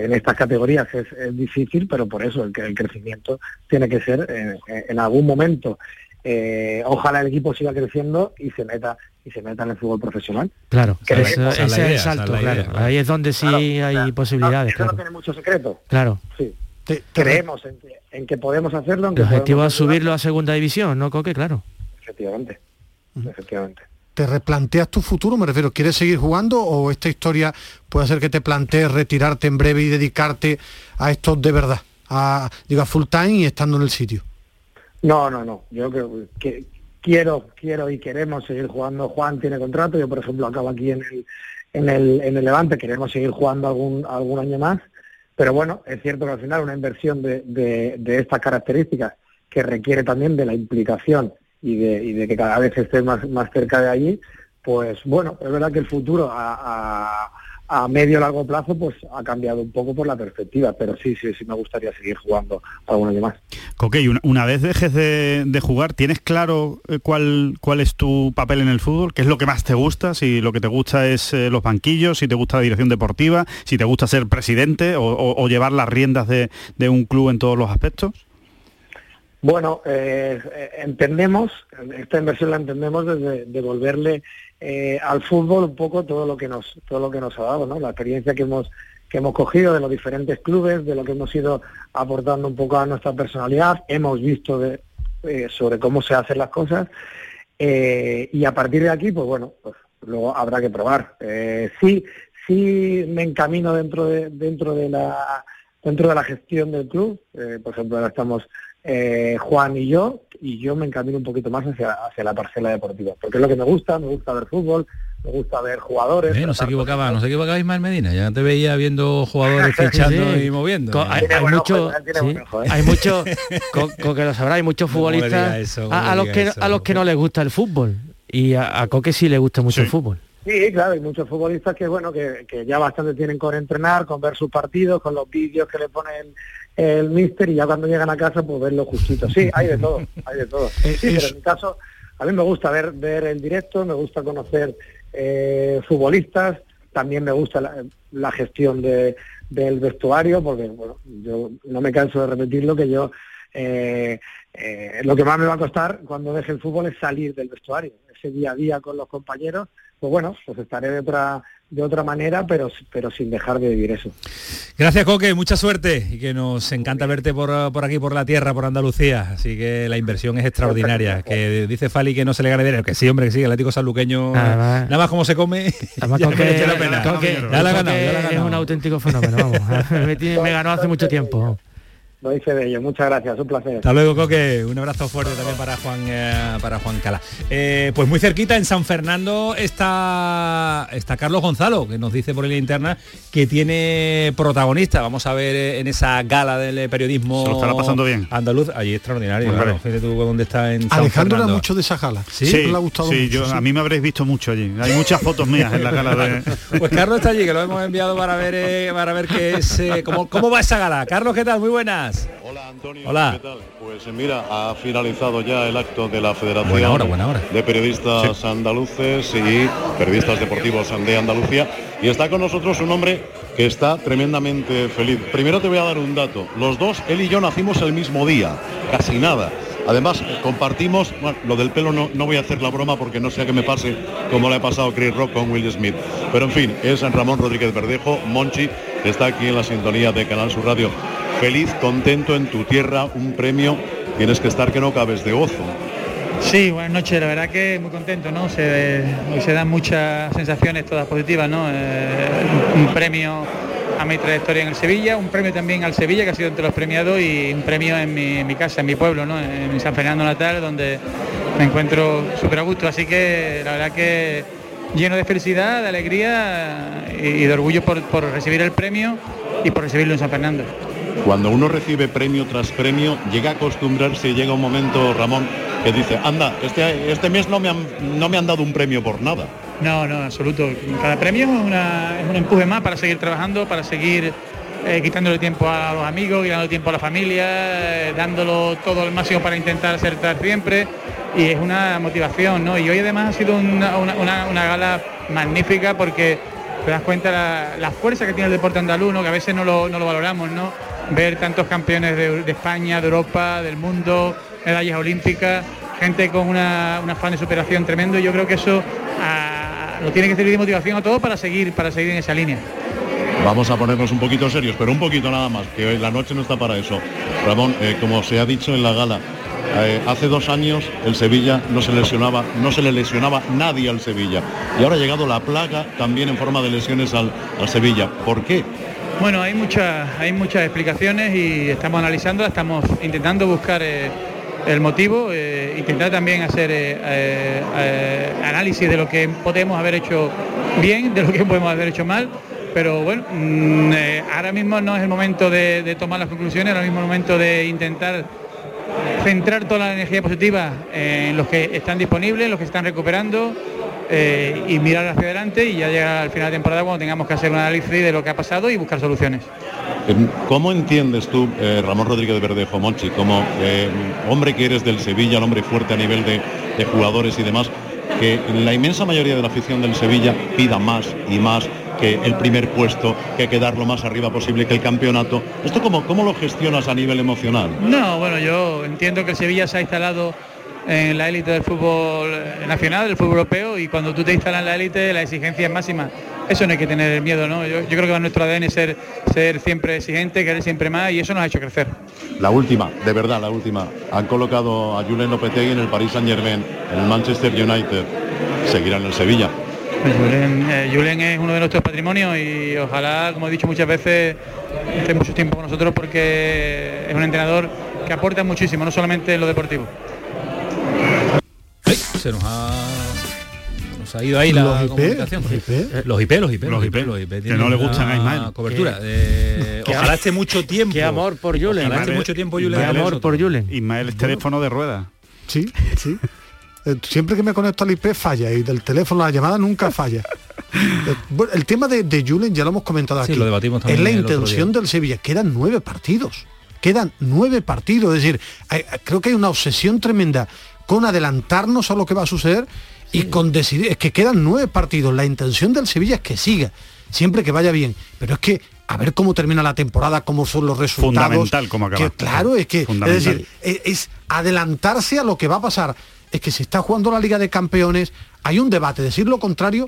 en estas categorías es, difícil, pero por eso el, el crecimiento tiene que ser en, algún momento. Eh, ojalá el equipo siga creciendo y se meta y se meta en el fútbol profesional. Claro, ese es el salto, claro. Ahí es donde sí hay posibilidades. Eso no tiene mucho secreto. Claro. Sí. Creemos en que, en que, podemos hacerlo. el objetivo es subirlo a segunda división, ¿no, Coque? Claro. Efectivamente. Efectivamente. ¿Te replanteas tu futuro? Me refiero, ¿quieres seguir jugando o esta historia puede hacer que te plantees retirarte en breve y dedicarte a esto de verdad? A, digo, full time y estando en el sitio. No, no, no. Yo creo que quiero, quiero y queremos seguir jugando. Juan tiene contrato, yo por ejemplo acabo aquí en el, en el, en el Levante, queremos seguir jugando algún, algún año más. Pero bueno, es cierto que al final una inversión de, de estas características que requiere también de la implicación y de, y de que cada vez esté más, más cerca de allí, pues bueno, es verdad que el futuro a, a medio largo plazo pues ha cambiado un poco por la perspectiva, pero sí, sí, sí me gustaría seguir jugando algún año más. Ok, una, una vez dejes de, de, jugar, ¿tienes claro eh, cuál, cuál es tu papel en el fútbol? ¿Qué es lo que más te gusta? Si lo que te gusta es eh, los banquillos, si te gusta la dirección deportiva, si te gusta ser presidente o, o llevar las riendas de, de un club en todos los aspectos? Bueno, eh, entendemos, esta inversión la entendemos desde devolverle eh, al fútbol un poco todo lo que nos todo lo que nos ha dado, ¿no? La experiencia que hemos que hemos cogido de los diferentes clubes, de lo que hemos ido aportando un poco a nuestra personalidad, hemos visto de, eh, sobre cómo se hacen las cosas y a partir de aquí, pues bueno, pues luego habrá que probar. sí, sí me encamino dentro de dentro de la dentro de la gestión del club, por ejemplo ahora estamos eh, Juan y yo, y yo me encamino un poquito más hacia, hacia la parcela deportiva, porque es lo que me gusta, me gusta ver fútbol, me gusta ver jugadores. no se equivocaba, no se equivocaba Ismael Medina, ya te veía viendo <laughs> jugadores fichando y moviendo. hay, mucho, <laughs> hay mucho, que lo sabrá, hay muchos futbolistas a, los que a los que no les gusta el fútbol y a, Coque sí le gusta mucho el fútbol. Sí, claro, hay muchos futbolistas que bueno que, que ya bastante tienen con entrenar, con ver sus partidos, con los vídeos que le ponen el míster y ya cuando llegan a casa pues verlo justito. Sí, hay de todo, hay de todo. <laughs> Sí, pero en mi caso, a mí me gusta ver, ver el directo, me gusta conocer eh, futbolistas, también me gusta la, gestión de, del vestuario, porque bueno, yo no me canso de repetirlo que yo eh, eh, lo que más me va a costar cuando deje el fútbol es salir del vestuario, ese día a día con los compañeros, pues bueno, pues estaré de otra de otra manera, pero, pero sin dejar de vivir eso. Gracias, Coque, mucha suerte y que nos encanta verte por, por aquí, por la tierra, por Andalucía. Así que la inversión es extraordinaria. Que dice Fali que no se le gane dinero, que sí, hombre, que sí, el Atlético Sanluqueño, nada más como se come, <laughs> además, ya Coque, la pena. Coque, ya la ganado, Es un auténtico fenómeno, vamos. <laughs> me, me ganó hace mucho tiempo. Lo dice de ello. Muchas gracias, un placer. Hasta luego, Coque. Un abrazo fuerte también para Juan eh, para Juan Cala. Eh, pues muy cerquita, en San Fernando, está, está Carlos Gonzalo, que nos dice por la interna que tiene protagonista. Vamos a ver eh, en esa gala del periodismo. Se lo estará pasando bien. Andaluz, allí extraordinario. claro. Fíjate tú dónde está en San Alejandro era mucho de esa gala. Sí, sí, le ha gustado sí, mucho, yo, a mí me habréis visto mucho allí. Hay muchas fotos mías en la gala de. <laughs> Pues Carlos está allí, que lo hemos enviado para ver para ver qué es cómo, cómo va esa gala. Carlos, ¿qué tal? Muy buenas. Hola Antonio, Hola. ¿qué tal? Pues mira, ha finalizado ya el acto de la Federación buena hora, buena hora. de Periodistas Andaluces y Periodistas Deportivos de Andalucía. Y está con nosotros un hombre que está tremendamente feliz. Primero te voy a dar un dato. Los dos, él y yo, nacimos el mismo día, casi nada. Además, compartimos, bueno, lo del pelo no, no voy a hacer la broma porque no sea que me pase como le ha pasado a Chris Rock con Will Smith. Pero en fin, es Ramón Rodríguez Verdejo, Monchi, que está aquí en la sintonía de Canal Sur Radio feliz, contento en tu tierra, un premio, tienes que estar que no cabes de gozo. Sí, buenas noches, la verdad que muy contento, ¿no? Se, se dan muchas sensaciones, todas positivas, ¿no? Eh, un premio a mi trayectoria en el Sevilla, un premio también al Sevilla, que ha sido entre los premiados, y un premio en mi, casa, en mi pueblo, ¿no? En San Fernando Natal, donde me encuentro súper a gusto. Así que la verdad que lleno de felicidad, de alegría y, de orgullo por recibir el premio y por recibirlo en San Fernando. Cuando uno recibe premio tras premio, llega a acostumbrarse llega un momento, Ramón, que dice, anda, este, este mes no me, han, no me han dado un premio por nada. No, no, absoluto. Cada premio es, es un empuje más para seguir trabajando, para seguir eh, quitándole tiempo a los amigos, quitándole tiempo a la familia, eh, dándolo todo el máximo para intentar acertar siempre. Y es una motivación, ¿no? Y hoy además ha sido una, una gala magnífica porque te das cuenta la, la, fuerza que tiene el deporte andaluz, que a veces no lo, no lo valoramos, ¿no? Ver tantos campeones de, España, de Europa, del mundo, medallas olímpicas, gente con una, un afán de superación tremendo yo creo que eso ah, lo tiene que servir de motivación a todos para seguir, para seguir en esa línea. Vamos a ponernos un poquito serios, pero un poquito nada más, que hoy la noche no está para eso. Ramón, eh, como se ha dicho en la gala, eh, hace dos años el Sevilla no se lesionaba, no se le lesionaba nadie al Sevilla. Y ahora ha llegado la plaga también en forma de lesiones al, Sevilla. ¿Por qué? Bueno, hay muchas, hay muchas explicaciones y estamos analizándolas, estamos intentando buscar eh, el motivo, eh, intentar también hacer análisis de lo que podemos haber hecho bien, de lo que podemos haber hecho mal. Pero bueno, mm, ahora mismo no es el momento de, de tomar las conclusiones, ahora mismo es el momento de intentar centrar toda la energía positiva en los que están disponibles, en los que están recuperando eh, y mirar hacia adelante y ya llega al final de temporada cuando tengamos que hacer un análisis de lo que ha pasado y buscar soluciones. Em, ¿Cómo entiendes tú, eh, Ramón Rodríguez de Verdejo Monchi, como eh, hombre que eres del Sevilla, el hombre fuerte a nivel de, de jugadores y demás, que la inmensa mayoría de la afición del Sevilla pida más y más que el primer puesto, que hay que dar lo más arriba posible que el campeonato. ¿Esto cómo, cómo lo gestionas a nivel emocional? No, bueno, yo entiendo que el Sevilla se ha instalado en la élite del fútbol nacional, del fútbol europeo, y cuando tú te instalas en la élite la exigencia es máxima. Eso no hay que tener miedo, ¿no? Yo, creo que va nuestro ADN ser, ser siempre exigente, querer siempre más, y eso nos ha hecho crecer. La última, de verdad, la última. Han colocado a Julen Lopetegui en el Paris Saint Germain, en el Manchester United. Seguirá en el Sevilla. Eh, Julen, es uno de nuestros patrimonios y ojalá, como he dicho muchas veces, esté mucho tiempo con nosotros porque es un entrenador que aporta muchísimo, no solamente en lo deportivo. Se nos ha nos ha ido ahí la los comunicación. los, IP, los IP, los IP, los IP, los IP que no le gustan a Ismael. Cobertura. Eh, ojalá esté mucho <laughs> tiempo. Qué amor por Julen. Ojalá esté mucho tiempo Julen. Qué amor por Julen. Ismael es teléfono de rueda. Sí, sí. <laughs> Eh, siempre que me conecto al IP falla y del teléfono la llamada nunca falla. <laughs> Eh, el tema de, de Julen ya lo hemos comentado aquí. Lo debatimos también es la intención del Sevilla. Quedan nueve partidos. Quedan nueve partidos. Es decir, creo que hay una obsesión tremenda con adelantarnos a lo que va a suceder y con decidir. Es que quedan nueve partidos. La intención del Sevilla es que siga, siempre que vaya bien. Pero es que a ver cómo termina la temporada, cómo son los resultados. Fundamental como acaba. claro, es que es decir, es adelantarse a lo que va a pasar es que se está jugando la Liga de Campeones, hay un debate, decir lo contrario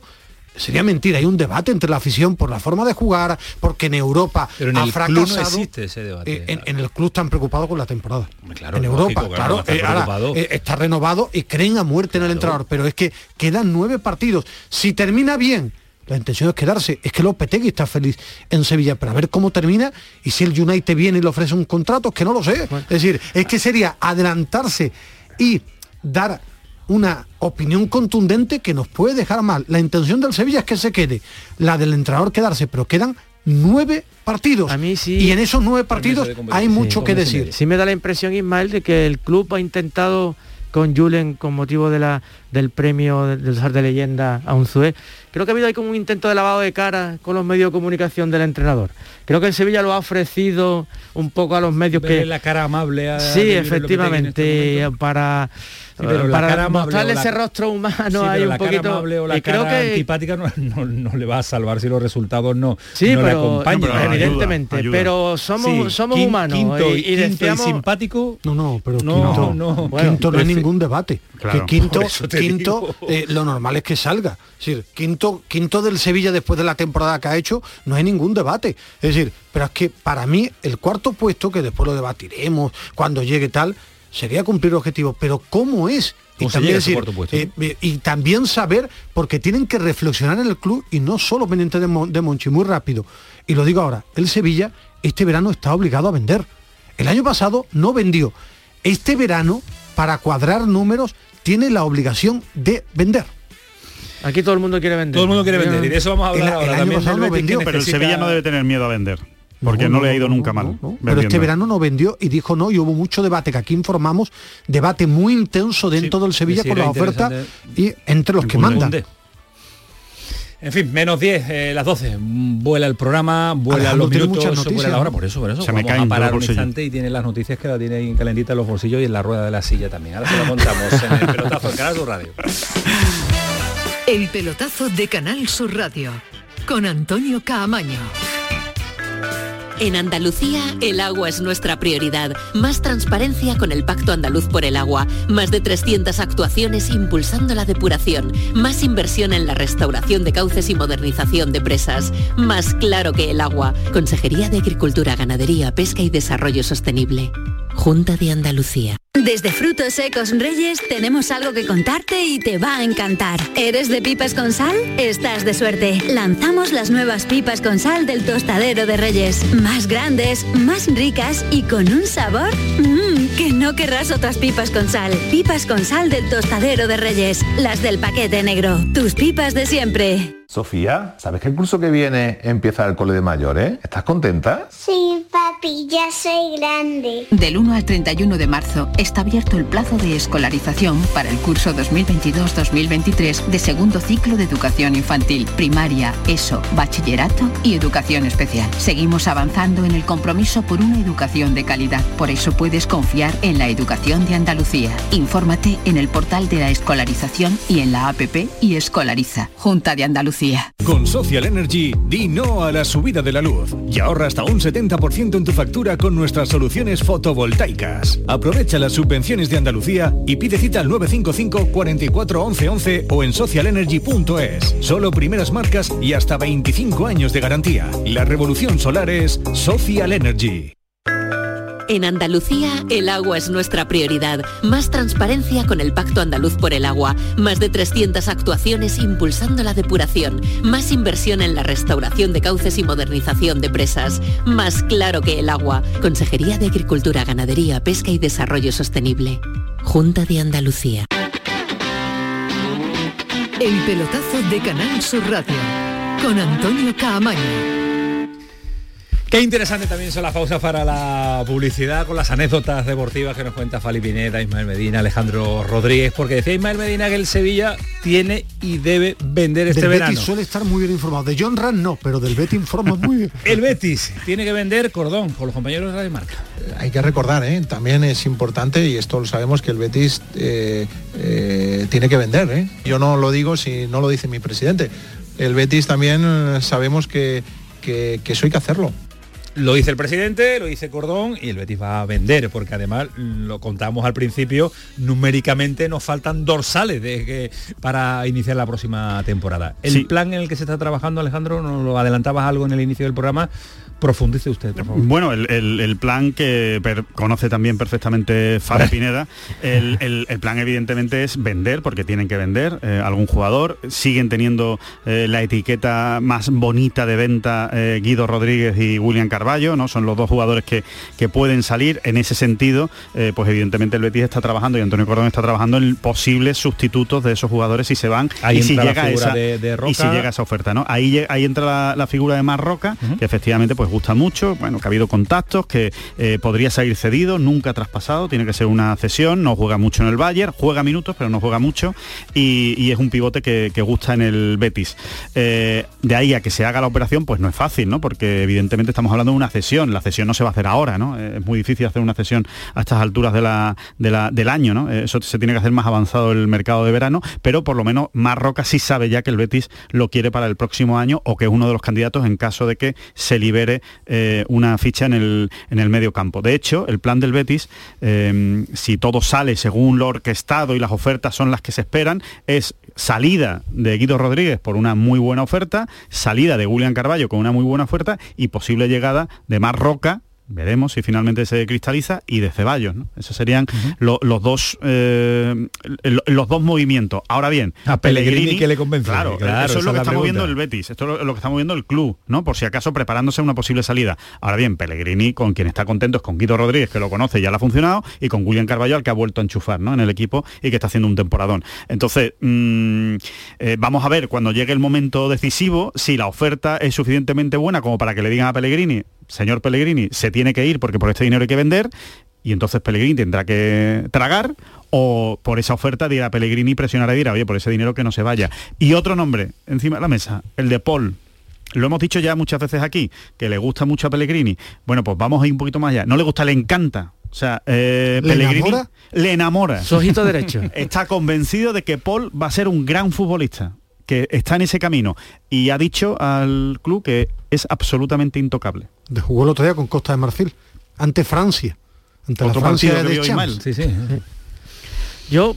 sería mentira, hay un debate entre la afición por la forma de jugar, porque en Europa Pero en ha el club fracasado. no existe ese debate. En, en el club están preocupados con la temporada. claro, en lógico, Europa, claro, claro, está eh, ahora, eh, está renovado y creen a muerte en el entrenador, pero es que quedan nueve partidos. Si termina bien, la intención es quedarse. Es que Lopetegui está feliz en Sevilla, pero a ver cómo termina y si el United viene y le ofrece un contrato, es que no lo sé. Es decir, es que sería adelantarse y dar una opinión contundente que nos puede dejar mal. La intención del Sevilla es que se quede, la del entrenador quedarse, pero quedan nueve partidos. Y en esos nueve partidos hay mucho que decir. Sí me da la impresión, Ismael, de que el club ha intentado con Julen con motivo de la, del premio del del Sar de Leyenda a Unzué. Creo que ha habido ahí como un intento de lavado de cara con los medios de comunicación del entrenador. Creo que el Sevilla lo ha ofrecido un poco a los medios Verle que... la cara amable a Sí, este efectivamente, para, pero la para cara amable mostrarle la ese rostro humano Sí, hay un la cara poquito... amable o la y creo cara que antipática no, <laughs> no- no le va a salvar si los resultados no, Sí, no le pero, acompañan. no, pero evidentemente, pero somos, Sí, somos humanos quinto y, y- y simpático. No, no, pero No, quinto, no. Bueno, quinto no hay ningún debate. Claro, que quinto, quinto eh, lo normal es que salga. Es decir, quinto, quinto del Sevilla después de la temporada que ha hecho, no hay ningún debate. Es decir, pero es que para mí el cuarto puesto, que después lo debatiremos cuando llegue tal, sería cumplir objetivos. Pero ¿cómo es? ¿Cómo se llega a ese cuarto puesto, eh, eh, y también saber, porque tienen que reflexionar en el club y no solo pendiente de, Mon- de Monchi, muy rápido. Y lo digo ahora, el Sevilla este verano está obligado a vender. El año pasado no vendió. Este verano, para cuadrar números, tiene la obligación de vender. Aquí todo el mundo quiere vender. Todo el mundo quiere vender y de eso vamos a hablar El- el ahora año también no vendió, Pero el Sevilla no debe tener miedo a vender, porque no, le ha ido nunca mal. Pero este verano no vendió y dijo no y hubo mucho debate que aquí informamos, debate muy intenso dentro del Sevilla sí, con era la oferta interesante. y entre los que mandan. En fin, menos 10, eh, las 12. Vuela el programa, vuela Alejandro los minutos, muchas vuela noticias, la hora, por eso, por eso. Se me Vamos caen a parar un instante y tiene las noticias que la tiene ahí calentita en los bolsillos y en la rueda de la silla también. Ahora se lo contamos en el pelotazo en Canal Radio. El pelotazo de Canal Sur Radio con Antonio Caamaño. En Andalucía, el agua es nuestra prioridad. Más transparencia con el Pacto Andaluz por el Agua. Más de 300 actuaciones impulsando la depuración. Más inversión en la restauración de cauces y modernización de presas. Más claro que el agua. Consejería de Agricultura, Ganadería, Pesca y Desarrollo Sostenible. Junta de Andalucía. Desde Frutos Secos Reyes tenemos algo que contarte y te va a encantar. ¿Eres de pipas con sal? Estás de suerte. Lanzamos las nuevas pipas con sal del tostadero de Reyes. Más grandes, más ricas y con un sabor mmm, que no querrás otras pipas con sal. Pipas con sal del tostadero de Reyes. Las del paquete negro. Tus pipas de siempre. Sofía, ¿sabes que el curso que viene empieza el cole de mayores? ¿Estás contenta? Sí, papi, ya soy grande. Del 1 al 31 de marzo está abierto el plazo de escolarización para el curso 2022-2023 de segundo ciclo de educación infantil, primaria, ESO, bachillerato y educación especial. Seguimos avanzando en el compromiso por una educación de calidad. Por eso puedes confiar en la educación de Andalucía. Infórmate en el portal de la escolarización y en la APP y Escolariza, Junta de Andalucía. Con Social Energy, di no a la subida de la luz y ahorra hasta un 70% en tu factura con nuestras soluciones fotovoltaicas. Aprovecha las subvenciones de Andalucía y pide cita al 955 44 11 11 o en socialenergy.es. Solo primeras marcas y hasta 25 años de garantía. La revolución solar es Social Energy. En Andalucía, el agua es nuestra prioridad. Más transparencia con el Pacto Andaluz por el Agua. Más de 300 actuaciones impulsando la depuración. Más inversión en la restauración de cauces y modernización de presas. Más claro que el agua. Consejería de Agricultura, Ganadería, Pesca y Desarrollo Sostenible. Junta de Andalucía. El pelotazo de Canal Sur Radio con Antonio Caamaño. Qué interesante también son las pausas para la publicidad con las anécdotas deportivas que nos cuenta Fali Pineda, Ismael Medina, Alejandro Rodríguez, porque decía Ismael Medina que el Sevilla tiene y debe vender este del verano. Betis suele estar muy bien informado. De John Rand no, pero del Betis informa muy bien. <laughs> El Betis tiene que vender cordón con los compañeros de la Marca. hay que recordar, ¿eh? también es importante, y esto lo sabemos, que el Betis eh, eh, tiene que vender. ¿eh? Yo no lo digo si no lo dice mi presidente. El Betis también eh, sabemos que, que, que eso hay que hacerlo. Lo dice el presidente, lo dice Cordón y el Betis va a vender, porque además lo contamos al principio, numéricamente nos faltan dorsales de que, para iniciar la próxima temporada. El plan en el que se está trabajando, Alejandro, nos lo adelantabas algo en el inicio del programa, profundice usted, por favor. Bueno, el, plan que conoce también perfectamente Fabio Pineda, el, plan evidentemente es vender, porque tienen que vender eh, algún jugador, siguen teniendo eh, la etiqueta más bonita de venta eh, Guido Rodríguez y William Carballo, ¿no? Son los dos jugadores que, que pueden salir. En ese sentido, pues evidentemente el Betis está trabajando y Antonio Cordón está trabajando en posibles sustitutos de esos jugadores si se van ahí y si llega esa de, y si llega esa oferta, ¿no? Ahí, ahí entra la, figura de Marroca, que efectivamente pues gusta mucho, bueno, que ha habido contactos, que eh, podría salir cedido, nunca traspasado, tiene que ser una cesión, no juega mucho en el Bayern, juega minutos, pero no juega mucho, y, es un pivote que, gusta en el Betis. Eh, de ahí a que se haga la operación, pues no es fácil, ¿no? Porque evidentemente estamos hablando de una cesión, la cesión no se va a hacer ahora, ¿no? Eh, es muy difícil hacer una cesión a estas alturas de la, del año, ¿no? Eso se tiene que hacer más avanzado el mercado de verano, pero por lo menos Marroca sí sabe ya que el Betis lo quiere para el próximo año o que es uno de los candidatos en caso de que se libere eh, una ficha en el, en el medio campo. De hecho, el plan del Betis, eh, si todo sale según lo orquestado y las ofertas son las que se esperan, es salida de Guido Rodríguez por una muy buena oferta, salida de William Carballo con una muy buena oferta y posible llegada de Mar Roca veremos si finalmente se cristaliza y de Ceballos ¿no? esos serían los dos eh, los dos movimientos. Ahora bien a Pellegrini, que le convence claro, eso es lo que está moviendo el Betis esto es lo que está moviendo el club no por si acaso preparándose una posible salida. Ahora bien Pellegrini con quien está contento es con Guido Rodríguez que lo conoce ya le ha funcionado y con William Carballo al que ha vuelto a enchufar ¿no? en el equipo y que está haciendo un temporadón. Entonces mm, eh, vamos a ver cuando llegue el momento decisivo si la oferta es suficientemente buena como para que le digan a Pellegrini señor Pellegrini se tiene que ir porque por este dinero hay que vender y entonces Pellegrini tendrá que tragar o por esa oferta dirá Pellegrini presionar y dirá, oye, por ese dinero que no se vaya. Y otro nombre encima de la mesa, el de Paul. Lo hemos dicho ya muchas veces aquí, que le gusta mucho a Pellegrini. Bueno, pues vamos a ir un poquito más allá. No le gusta, le encanta. O sea, eh, ¿Le Pellegrini enamora? le enamora. Su ojito derecho. <laughs> Está convencido de que Paul va a ser un gran futbolista que está en ese camino y ha dicho al club que es absolutamente intocable. Jugó el otro día con Costa de Marfil, ante Francia, ante la Francia de Champs. Sí, sí. Yo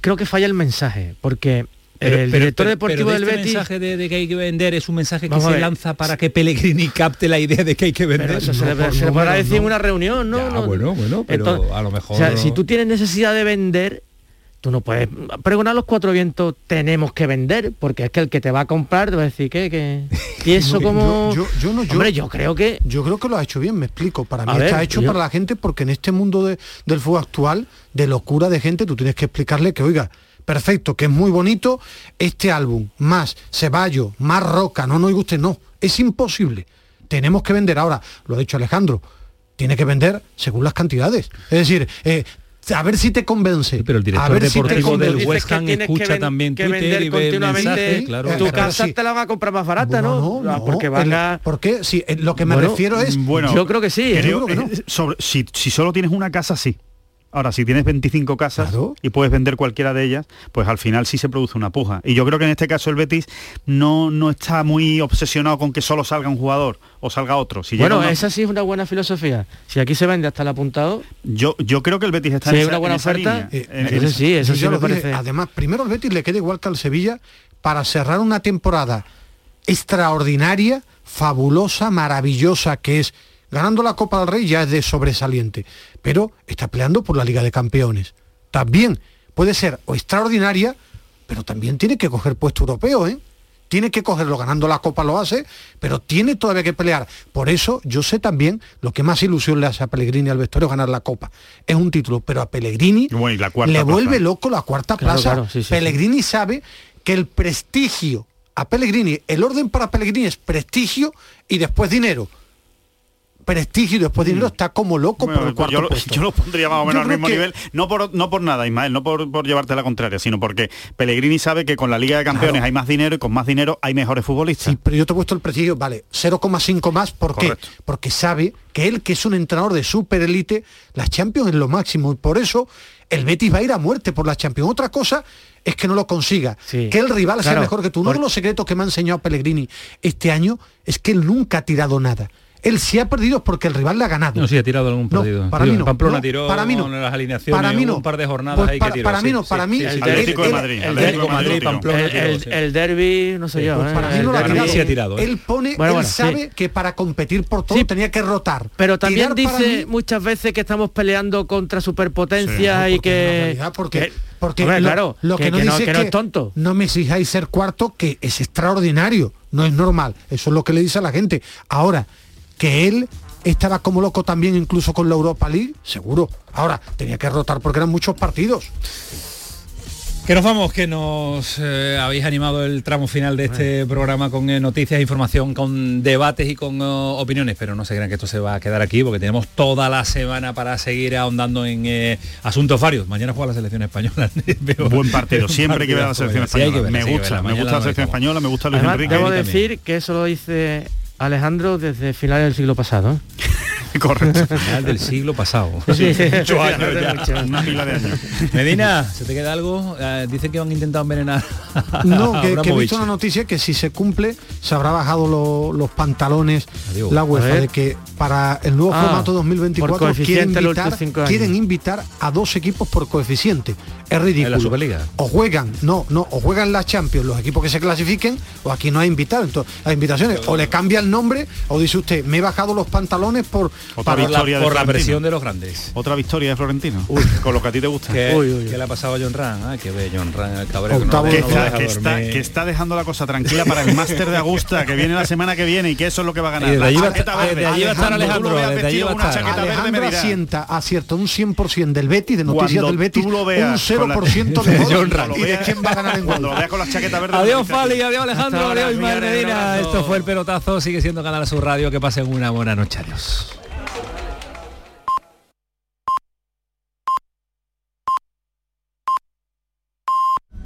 creo que falla el mensaje, porque el director deportivo del este Betis mensaje de, que hay que vender es un mensaje que se lanza para que Pellegrini capte la idea de que hay que vender. Pero eso se, le, se le podrá decir en una reunión, ¿no? Ya, no bueno, bueno, pero a lo mejor. O sea, si tú tienes necesidad de vender, tú no puedes pregonar los cuatro vientos, tenemos que vender, porque es que el que te va a comprar te va a decir que, que... <laughs> y eso como yo, yo, no, yo, hombre, yo creo que yo creo que lo ha hecho bien, me explico. Para mí A ver, está hecho para la gente porque en este mundo de- del fútbol actual, de locura de gente, tú tienes que explicarle que, oiga, perfecto, que es muy bonito este álbum, más Ceballos, más Roca, no, no oiga usted, no, es imposible. Tenemos que vender ahora, lo ha dicho Alejandro, tiene que vender según las cantidades. Es decir, eh, a ver si te convence. Pero el a director ver si te deportivo del convence. West Ham escucha ven- también que Twitter vender y ve continuamente mensajes, claro. tu casa sí. te la van a comprar más barata, ¿no? No, no, Ah, porque van a... ¿Por qué? Sí, lo que me Bueno, refiero es... Bueno, Yo creo que sí, ¿eh? creo- Yo creo que no. eh, sobre- si, si solo tienes una casa, sí. Ahora, si tienes 25 casas y puedes vender cualquiera de ellas, pues al final sí se produce una puja. Y yo creo que en este caso el Betis no, no está muy obsesionado con que solo salga un jugador o salga otro. Si Bueno, esa sí es una buena filosofía. Si aquí se vende hasta el apuntado, yo, yo creo que el Betis está Si en esa- una buena en esa oferta, línea. eh, En- eso en- sí, eso sí me dije. parece. Además, primero el Betis le queda igual que al Sevilla para cerrar una temporada extraordinaria, fabulosa, maravillosa, que es ganando la Copa del Rey ya es de sobresaliente, pero está peleando por la Liga de Campeones. También puede ser o extraordinaria, pero también tiene que coger puesto europeo, ¿eh? Tiene que cogerlo, ganando la Copa lo hace, pero tiene todavía que pelear. Por eso yo sé también lo que más ilusión le hace a Pellegrini al vestuario ganar la Copa. Es un título, pero a Pellegrini Bueno, le plaza. vuelve loco la cuarta Claro, plaza. claro, sí, sí, Pellegrini sabe que el prestigio a Pellegrini, el orden para Pellegrini es prestigio y después dinero. Prestigio y después dinero está como loco Bueno, por el cuarto yo, lo, puesto. <laughs> yo lo pondría más o Yo menos al mismo que- nivel, no por, no por nada, Ismael, no por, por llevarte la contraria, sino porque Pellegrini sabe que con la Liga de Campeones Claro. hay más dinero y con más dinero hay mejores futbolistas. Sí, pero yo te he puesto el prestigio, vale, 0,5 más, ¿por qué? Porque sabe que él, que es un entrenador de super élite, las Champions es lo máximo y por eso el Betis va a ir a muerte por las Champions. Otra cosa es que no lo consiga, Sí. que el rival sea Claro, mejor que tú. Uno de los secretos que me ha enseñado Pellegrini este año es que él nunca ha tirado nada. Él sí ha perdido porque el rival le ha ganado. No, sí ha tirado algún partido. para mí no. Pamplona No, tiró para mí no. las alineaciones Para mí no. un par de jornadas Pues ahí para- que tiró. para mí no, sí, para mí sí, el Atlético de Madrid, el Atlético de Madrid, Pamplona el, derby, no sé yo. Pues ¿eh? para mí El no lo ha tirado. sí ha tirado, ¿eh? Él pone, Bueno, él bueno, sabe que para competir por todo tenía que rotar. Pero también dice mí- muchas veces que estamos peleando contra superpotencias y que... porque, que- porque lo, claro, lo que, que- no que no- dice que es no es tonto. No me exijáis ser cuarto, que es extraordinario, no es normal. Eso es lo que le dice a la gente. Ahora, que él estaba como loco también incluso con la Europa League, seguro. Ahora, tenía que rotar porque eran muchos partidos. Que nos vamos, que nos eh, habéis animado el tramo final de este programa con eh, noticias, información, con debates y con eh, opiniones, pero no se crean que esto se va a quedar aquí porque tenemos toda la semana para seguir ahondando en eh, asuntos varios. Mañana juega la selección española. <laughs> Veo- Buen partido, siempre que vea la selección sí, española. me sí, gusta, verla. me gusta la selección española, me gusta Luis Además, Enrique. debo decir que eso lo dice Alejandro desde finales del siglo pasado. ¿eh? <laughs> Correcto. Final del siglo pasado. Sí, <laughs> muchos años hace ya. mucho. Una pila de años. <laughs> Medina, ¿se te queda algo? Eh, dicen que han intentado envenenar a No, que, que he visto una noticia que si se cumple se habrá bajado lo- los pantalones Adiós. la UEFA de que para el nuevo Ah, formato por 2024 quieren invitar, quieren a dos equipos por coeficiente. Es ridículo. ¿En la Superliga? O juegan, no, no, o juegan la Champions los equipos que se clasifiquen, o aquí no hay invitados. Entonces, las invitaciones, o le cambia el nombre, o dice usted, me he bajado los pantalones por Otra Por la, victoria de por la presión de los grandes. Otra victoria de Florentino. <laughs> con lo que a ti te gusta. ¿Qué, Uy, uy, uy. qué le ha pasado a John Ran? Ah, que ve John Ran, el cabrón que no, está, deja que, está, dormir. que está dejando la cosa tranquila para el máster de Augusta que viene la semana que viene y que eso es lo que va a ganar. Y desde La allí va a chaqueta estar- Alejandro, desde allí va a estar. chaqueta verde me Alejandro asienta, acierta un 100% del Betis, de noticias Cuando del Betis, tú lo un veas con la- 0% de John John Ran. y de quién va a ganar en Cuando lo veas con la chaqueta verde. Adiós. Fali, adiós Alejandro, adiós Ismael Medina. Esto fue el pelotazo, sigue siendo Canal Sur Radio, que pasen una buena noche, adiós.